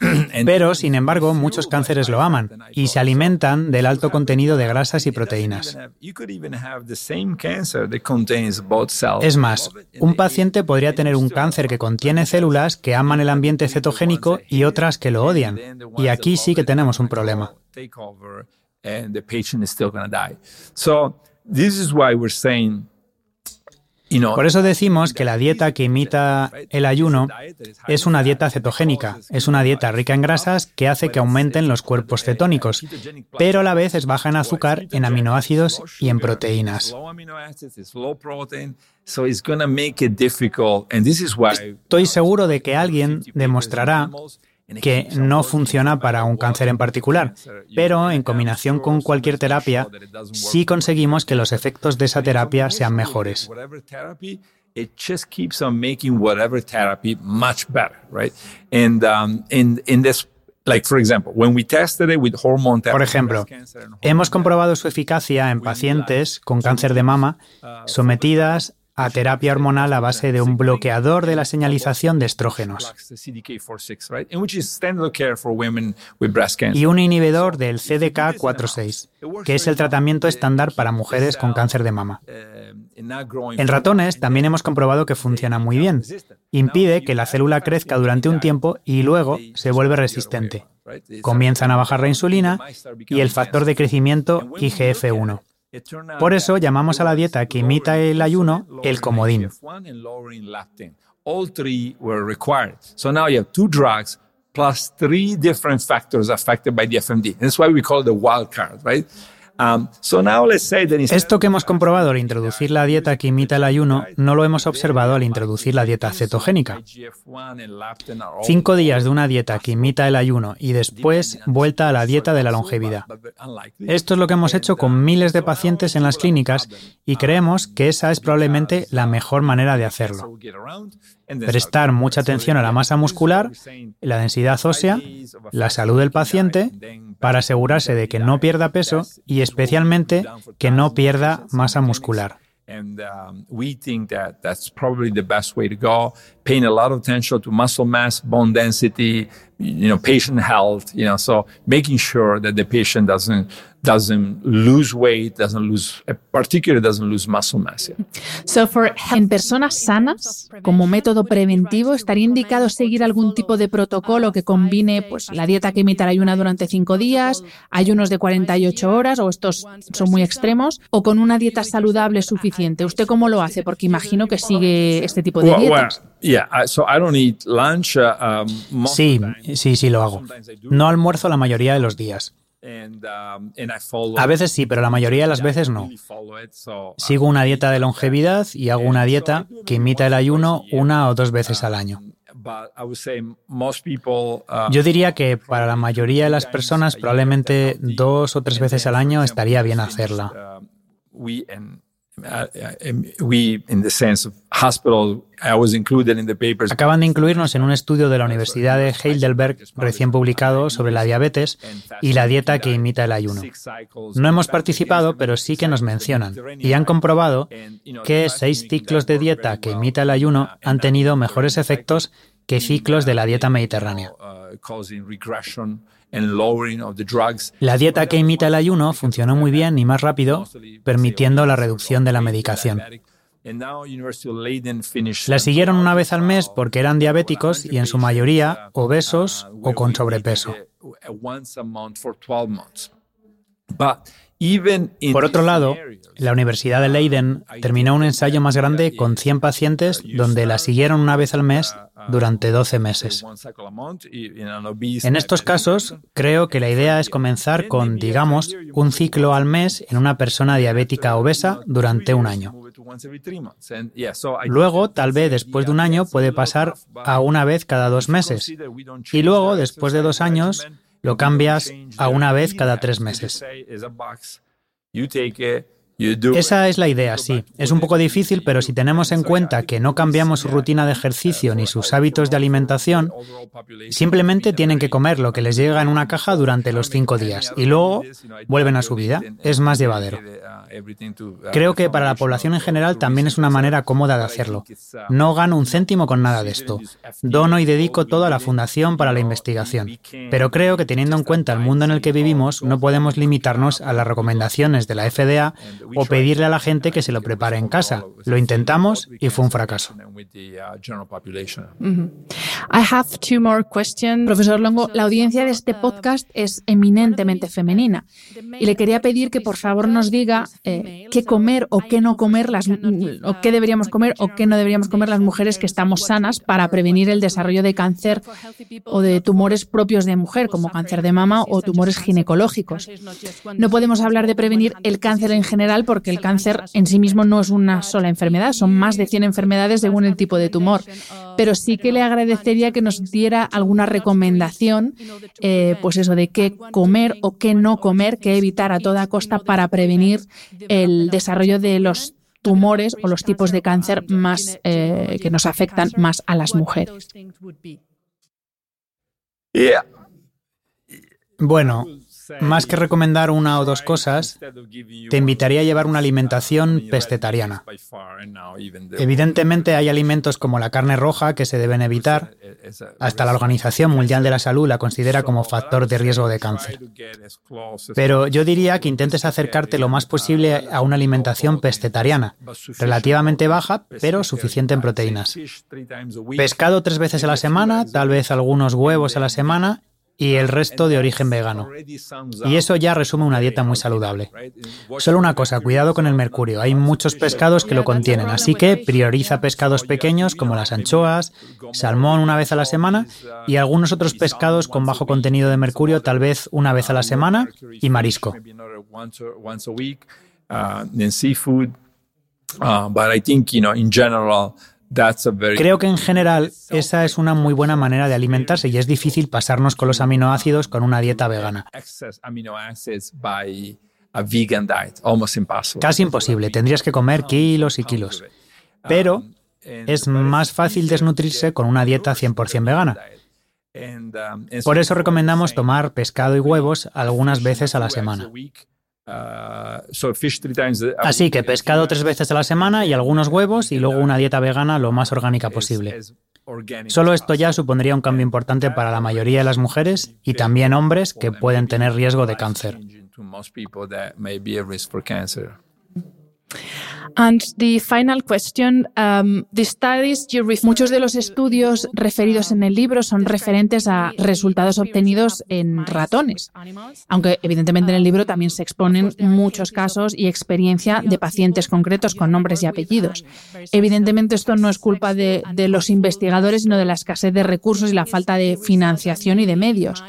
Pero, sin embargo, muchos cánceres lo aman y se alimentan del alto contenido de grasas y proteínas. Es más, un paciente podría tener un cáncer que contiene células que aman el ambiente cetogénico y otras que lo odian. Y aquí sí que tenemos un problema. Por eso decimos que la dieta que imita el ayuno es una dieta cetogénica, es una dieta rica en grasas que hace que aumenten los cuerpos cetónicos, pero a la vez es baja en azúcar, en aminoácidos y en proteínas. Estoy seguro de que alguien demostrará que no funciona para un cáncer en particular, pero en combinación con cualquier terapia, sí conseguimos que los efectos de esa terapia sean mejores. It just keeps on making whatever therapy much better, right? And um, in in this Like for example, when we tested it with hormone therapy, Por ejemplo, hemos comprobado su eficacia en pacientes con cáncer de mama sometidas a terapia hormonal a base de un bloqueador de la señalización de estrógenos y un inhibidor del CDK4/6, que es el tratamiento estándar para mujeres con cáncer de mama. En ratones también hemos comprobado que funciona muy bien. Impide que la célula crezca durante un tiempo y luego se vuelve resistente. Comienzan a bajar la insulina y el factor de crecimiento IGF-1. Por eso llamamos a la dieta que imita el ayuno el comodín. Esto que hemos comprobado al introducir la dieta que imita el ayuno no lo hemos observado al introducir la dieta cetogénica. Cinco días de una dieta que imita el ayuno y después vuelta a la dieta de la longevidad. Esto es lo que hemos hecho con miles de pacientes en las clínicas y creemos que esa es probablemente la mejor manera de hacerlo. Prestar mucha atención a la masa muscular, la densidad ósea, la salud del paciente, para asegurarse de que no pierda peso y especialmente que no pierda masa muscular. And um, we think that that's probably the best way to go paying a lot of attention to muscle mass, bone density, you know, patient health, you know, so making sure that the patient doesn't doesn't lose weight, doesn't lose, particularly doesn't lose muscle mass. So for en personas sanas, como método preventivo, estaría indicado seguir algún tipo de protocolo que combine, pues, la dieta que imita el ayuno durante cinco días, ayunos de 48 horas, o estos son muy extremos, o con una dieta saludable suficiente. ¿Usted cómo lo hace? Porque imagino que sigue este tipo de dietas. Sí, sí, sí lo hago. No almuerzo la mayoría de los días. A veces sí, pero la mayoría de las veces no. Sigo una dieta de longevidad y hago una dieta que imita el ayuno una o dos veces al año. Yo diría que para la mayoría de las personas probablemente dos o tres veces al año estaría bien hacerla. Acaban de incluirnos en un estudio de la Universidad de Heidelberg recién publicado sobre la diabetes y la dieta que imita el ayuno. No hemos participado, pero sí que nos mencionan y han comprobado que seis ciclos de dieta que imita el ayuno han tenido mejores efectos que ciclos de la dieta mediterránea. La dieta que imita el ayuno funcionó muy bien y más rápido, permitiendo la reducción de la medicación. La siguieron una vez al mes porque eran diabéticos y en su mayoría obesos o con sobrepeso. Por otro lado, la Universidad de Leiden terminó un ensayo más grande con 100 pacientes donde la siguieron una vez al mes durante 12 meses. En estos casos, creo que la idea es comenzar con, digamos, un ciclo al mes en una persona diabética obesa durante un año. Luego, tal vez después de un año, puede pasar a una vez cada dos meses. Y luego, después de dos años, lo cambias a una vez cada tres meses. Esa es la idea, sí. Es un poco difícil, pero si tenemos en cuenta que no cambiamos su rutina de ejercicio ni sus hábitos de alimentación, simplemente tienen que comer lo que les llega en una caja durante los cinco días y luego vuelven a su vida. Es más llevadero. Creo que para la población en general también es una manera cómoda de hacerlo. No gano un céntimo con nada de esto. Dono y dedico todo a la Fundación para la Investigación. Pero creo que teniendo en cuenta el mundo en el que vivimos, no podemos limitarnos a las recomendaciones de la FDA o pedirle a la gente que se lo prepare en casa. Lo intentamos y fue un fracaso. I have two more questions. Profesor Longo, la audiencia de este podcast es eminentemente femenina y le quería pedir que por favor nos diga eh, qué comer o qué no comer las o qué deberíamos comer o qué no deberíamos comer las mujeres que estamos sanas para prevenir el desarrollo de cáncer o de tumores propios de mujer como cáncer de mama o tumores ginecológicos. No podemos hablar de prevenir el cáncer en general porque el cáncer en sí mismo no es una sola enfermedad, son más de 100 enfermedades según el tipo de tumor. Pero sí que le agradecería que nos diera alguna recomendación, eh, pues eso, de qué comer o qué no comer, qué evitar a toda costa para prevenir el desarrollo de los tumores o los tipos de cáncer más eh, que nos afectan más a las mujeres. Bueno, más que recomendar una o dos cosas, te invitaría a llevar una alimentación pescetariana. Evidentemente hay alimentos como la carne roja que se deben evitar. Hasta la Organización Mundial de la Salud la considera como factor de riesgo de cáncer. Pero yo diría que intentes acercarte lo más posible a una alimentación pescetariana, relativamente baja, pero suficiente en proteínas. Pescado tres veces a la semana, tal vez algunos huevos a la semana y el resto de origen vegano. Y eso ya resume una dieta muy saludable. Solo una cosa, cuidado con el mercurio. Hay muchos pescados que lo contienen, así que prioriza pescados pequeños como las anchoas, salmón una vez a la semana y algunos otros pescados con bajo contenido de mercurio tal vez una vez a la semana y marisco. Creo que en general esa es una muy buena manera de alimentarse y es difícil pasarnos con los aminoácidos con una dieta vegana. Casi imposible, tendrías que comer kilos y kilos. Pero es más fácil desnutrirse con una dieta 100% vegana. Por eso recomendamos tomar pescado y huevos algunas veces a la semana. Así que pescado tres veces a la semana y algunos huevos y luego una dieta vegana lo más orgánica posible. Solo esto ya supondría un cambio importante para la mayoría de las mujeres y también hombres que pueden tener riesgo de cáncer. And the final question, um, Muchos de los estudios referidos en el libro son referentes a resultados obtenidos en ratones, aunque evidentemente en el libro también se exponen muchos casos y experiencia de pacientes concretos con nombres y apellidos. Evidentemente esto no es culpa de los investigadores, sino de la escasez de recursos y la falta de financiación y de medios.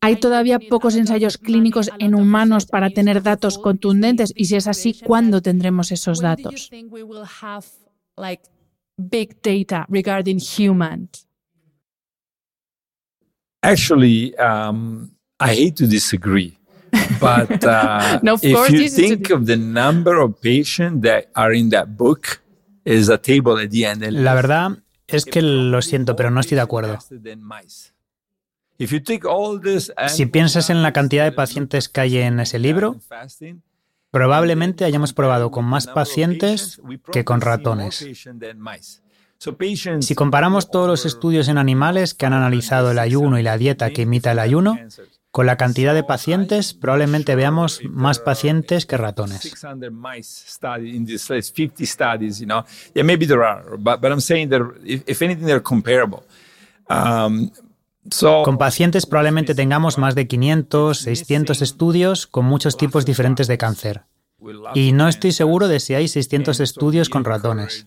Hay todavía pocos ensayos clínicos en humanos para tener datos contundentes y si es así, ¿cuándo tendremos esos datos? Big data regarding humans. Actually, um, I hate to disagree. But uh, no, if you think of the number of patients that are in that book, is a table at the end. La verdad es que lo siento, pero no estoy de acuerdo. Si piensas en la cantidad de pacientes que hay en ese libro, probablemente hayamos probado con más pacientes que con ratones. Si comparamos todos los estudios en animales que han analizado el ayuno y la dieta que imita el ayuno, con la cantidad de pacientes, probablemente veamos más pacientes que ratones. Con pacientes probablemente tengamos más de 500, 600 estudios con muchos tipos diferentes de cáncer. Y no estoy seguro de si hay 600 estudios con ratones.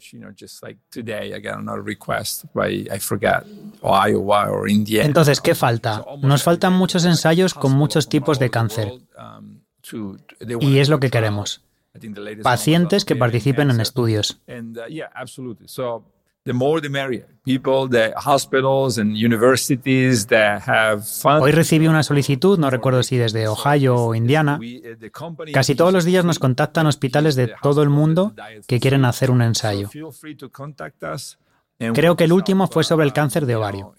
Entonces, ¿qué falta? Nos faltan muchos ensayos con muchos tipos de cáncer. Y es lo que queremos. Pacientes que participen en estudios. Hoy recibí una solicitud, no recuerdo si desde Ohio o Indiana. Uh, Casi todos los días nos contactan hospitales de todo el mundo que quieren hacer un ensayo. Creo que el último fue sobre el cáncer de ovario.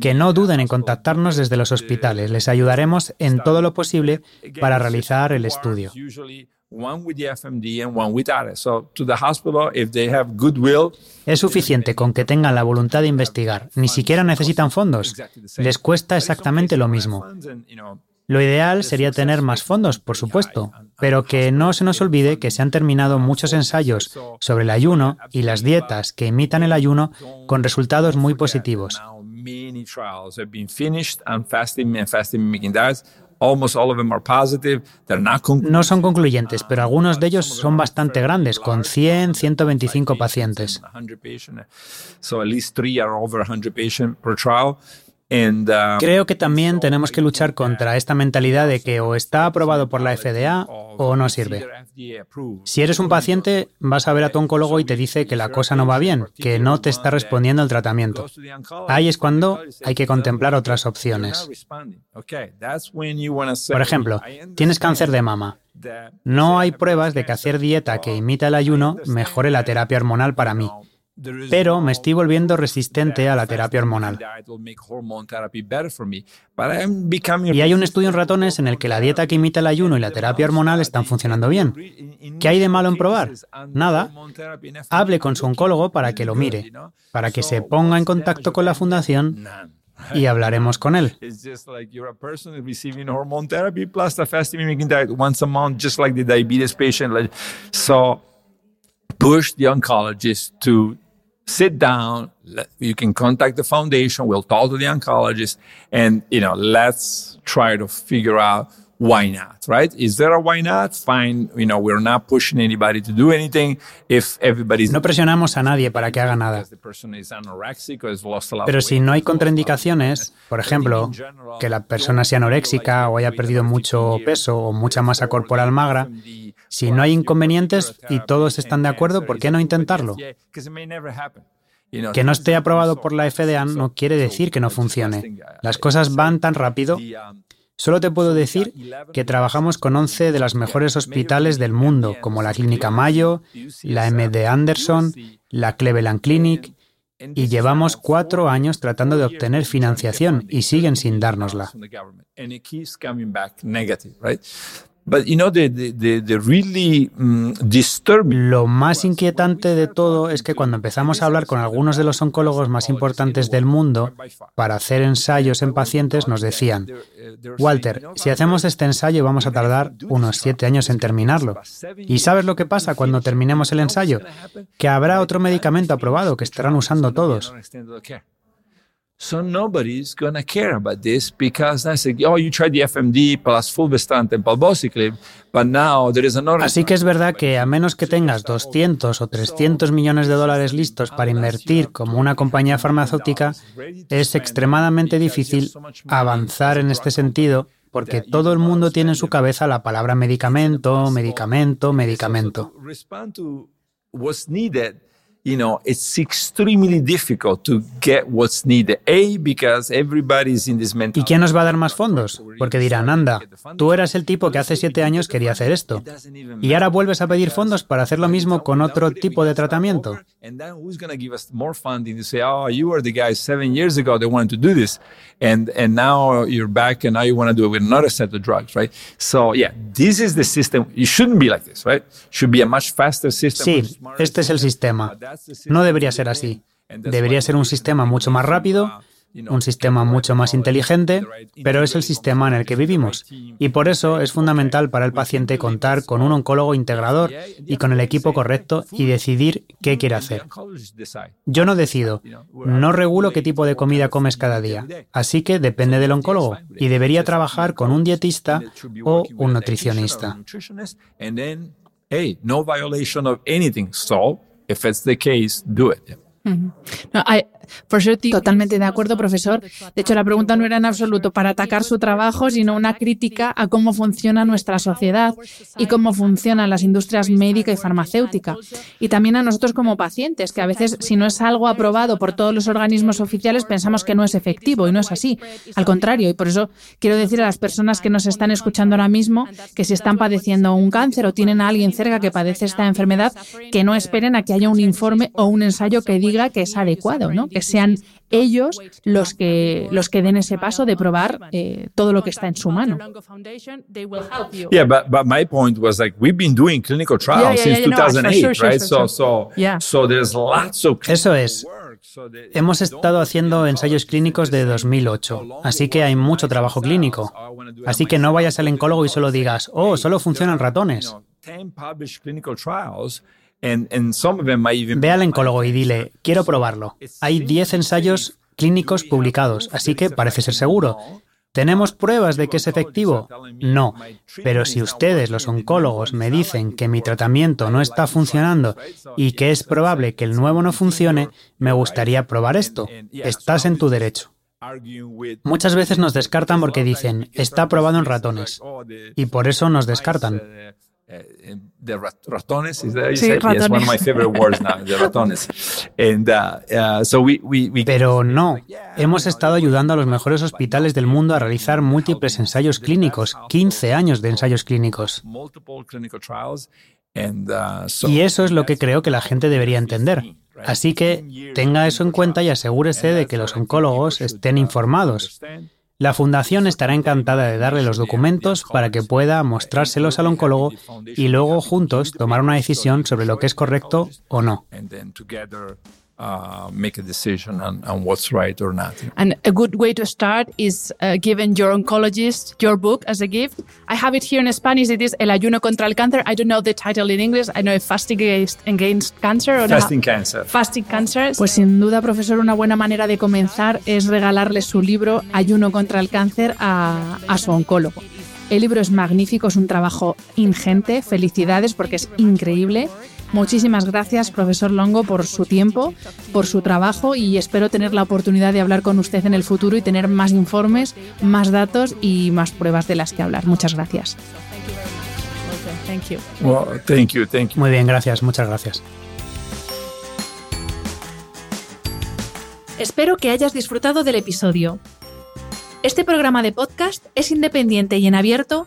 Que no duden en contactarnos desde los hospitales. Les ayudaremos en todo lo posible para realizar el estudio. Es suficiente con que tengan la voluntad de investigar. Ni siquiera necesitan fondos. Les cuesta exactamente lo mismo. Lo ideal sería tener más fondos, por supuesto, pero que no se nos olvide que se han terminado muchos ensayos sobre el ayuno y las dietas que imitan el ayuno con resultados muy positivos. No son concluyentes, pero algunos de ellos son bastante grandes, con 100, 125 pacientes. Uh, Creo que también tenemos que luchar contra esta mentalidad de que o está aprobado por la FDA o no sirve. Si eres un paciente, vas a ver a tu oncólogo y te dice que la cosa no va bien, que no te está respondiendo el tratamiento. Ahí es cuando hay que contemplar otras opciones. Por ejemplo, tienes cáncer de mama. No hay pruebas de que hacer dieta que imita el ayuno mejore la terapia hormonal para mí pero me estoy volviendo resistente a la terapia hormonal. Y hay un estudio en ratones en el que la dieta que imita el ayuno y la terapia hormonal están funcionando bien. ¿Qué hay de malo en probar? Nada. Hable con su oncólogo para que lo mire, para que se ponga en contacto con la fundación y hablaremos con él. push the oncologist to sit down. You can contact the foundation. We'll talk to the oncologist, and you know, let's try to figure out why not, right? Is there a why not? Fine. You know, we're not pushing anybody to do anything. If everybody's no presionamos a nadie para que haga nada. Pero si no hay contraindicaciones, por ejemplo, que la persona sea anoréxica o haya perdido mucho peso o mucha masa corporal magra, si no hay inconvenientes y todos están de acuerdo, ¿por qué no intentarlo? Que no esté aprobado por la FDA no quiere decir que no funcione. Las cosas van tan rápido. Solo te puedo decir que trabajamos con 11 de los mejores hospitales del mundo, como la Clínica Mayo, la MD Anderson, la Cleveland Clinic, y llevamos cuatro años tratando de obtener financiación y siguen sin dárnosla. Lo más inquietante de todo es que cuando empezamos a hablar con algunos de los oncólogos más importantes del mundo para hacer ensayos en pacientes, nos decían, Walter, si hacemos este ensayo vamos a tardar unos siete años en terminarlo. ¿Y sabes lo que pasa cuando terminemos el ensayo? Que habrá otro medicamento aprobado que estarán usando todos. So nobody's gonna care about this because I said, oh, you tried the FMD plus fulvestrant and palbociclib, but now there is another. Así que es verdad que a menos que tengas 200 o 300 millones de dólares listos para invertir como una compañía farmacéutica, es extremadamente difícil avanzar en este sentido porque todo el mundo tiene en su cabeza la palabra medicamento, medicamento, medicamento. You know, it's extremely difficult to get what's needed. A, because everybody's in this mental... ¿Y quién nos va a dar más fondos? Porque dirán, anda, tú eras el tipo que hace siete años quería hacer esto. Y ahora vuelves a pedir fondos para hacer lo mismo con otro tipo de tratamiento. And then who's going to give us more funding to say, oh, you were the guy seven years ago that wanted to do this. And, and now you're back and now you want to do it with another set of drugs, right? So, yeah, this is the system. It shouldn't be like this, right? It should be a much faster system. Sí, este es el sistema. No debería ser así. Debería ser un sistema mucho más rápido, un sistema mucho más inteligente, pero es el sistema en el que vivimos. Y por eso es fundamental para el paciente contar con un oncólogo integrador y con el equipo correcto y decidir qué quiere hacer. Yo no decido, no regulo qué tipo de comida comes cada día, así que depende del oncólogo y debería trabajar con un dietista o un nutricionista. No violation of anything. So, if it's the case, do it. No, Totalmente de acuerdo, profesor. De hecho, la pregunta no era en absoluto para atacar su trabajo, sino una crítica a cómo funciona nuestra sociedad y cómo funcionan las industrias médica y farmacéutica. Y también a nosotros como pacientes, que a veces si no es algo aprobado por todos los organismos oficiales, pensamos que no es efectivo y no es así. Al contrario, y por eso quiero decir a las personas que nos están escuchando ahora mismo que si están padeciendo un cáncer o tienen a alguien cerca que padece esta enfermedad, que no esperen a que haya un informe o un ensayo que diga que es adecuado, ¿no? Que sean ellos los que, los que den ese paso de probar eh, todo lo que está en su mano. Yeah, but, but my point was like we've been doing clinical trials since 2008, right? So, so, so there's lots of Eso es. Hemos estado haciendo ensayos clínicos de 2008, así que hay mucho trabajo clínico. Así que no vayas al oncólogo y solo digas, oh, solo funcionan ratones. Ve al oncólogo y dile, quiero probarlo. Hay 10 ensayos clínicos publicados, así que parece ser seguro. ¿Tenemos pruebas de que es efectivo? No. Pero si ustedes, los oncólogos, me dicen que mi tratamiento no está funcionando y que es probable que el nuevo no funcione, me gustaría probar esto. Estás en tu derecho. Muchas veces nos descartan porque dicen, está probado en ratones. Y por eso nos descartan de ratones. Is that sí, ratones. Yes, one of my favorite words now, de ratones. And, uh, uh, so we, we, we... Pero no, hemos estado ayudando a los mejores hospitales del mundo a realizar múltiples ensayos clínicos, 15 años de ensayos clínicos. Uh, y eso es lo que creo que la gente debería entender. Así que tenga eso en cuenta y asegúrese de que los oncólogos estén informados. La Fundación estará encantada de darle los documentos para que pueda mostrárselos al oncólogo y luego juntos tomar una decisión sobre lo que es correcto o no. Uh, make a decision on, on, what's right or not. And a good way to start is uh, giving your oncologist your book as a gift. I have it here in Spanish. It is El ayuno contra el cáncer. I don't know the title in English. I know Fasting Against, Cancer. Or fasting Cancer. Fasting Cancer. Pues sin duda, profesor, una buena manera de comenzar es regalarle su libro Ayuno contra el cáncer a, a su oncólogo. El libro es magnífico, es un trabajo ingente. Felicidades porque es increíble. Muchísimas gracias, profesor Longo, por su tiempo, por su trabajo y espero tener la oportunidad de hablar con usted en el futuro y tener más informes, más datos y más pruebas de las que hablar. Muchas gracias. Muy bien, gracias, muchas gracias. Espero que hayas disfrutado del episodio. Este programa de podcast es independiente y en abierto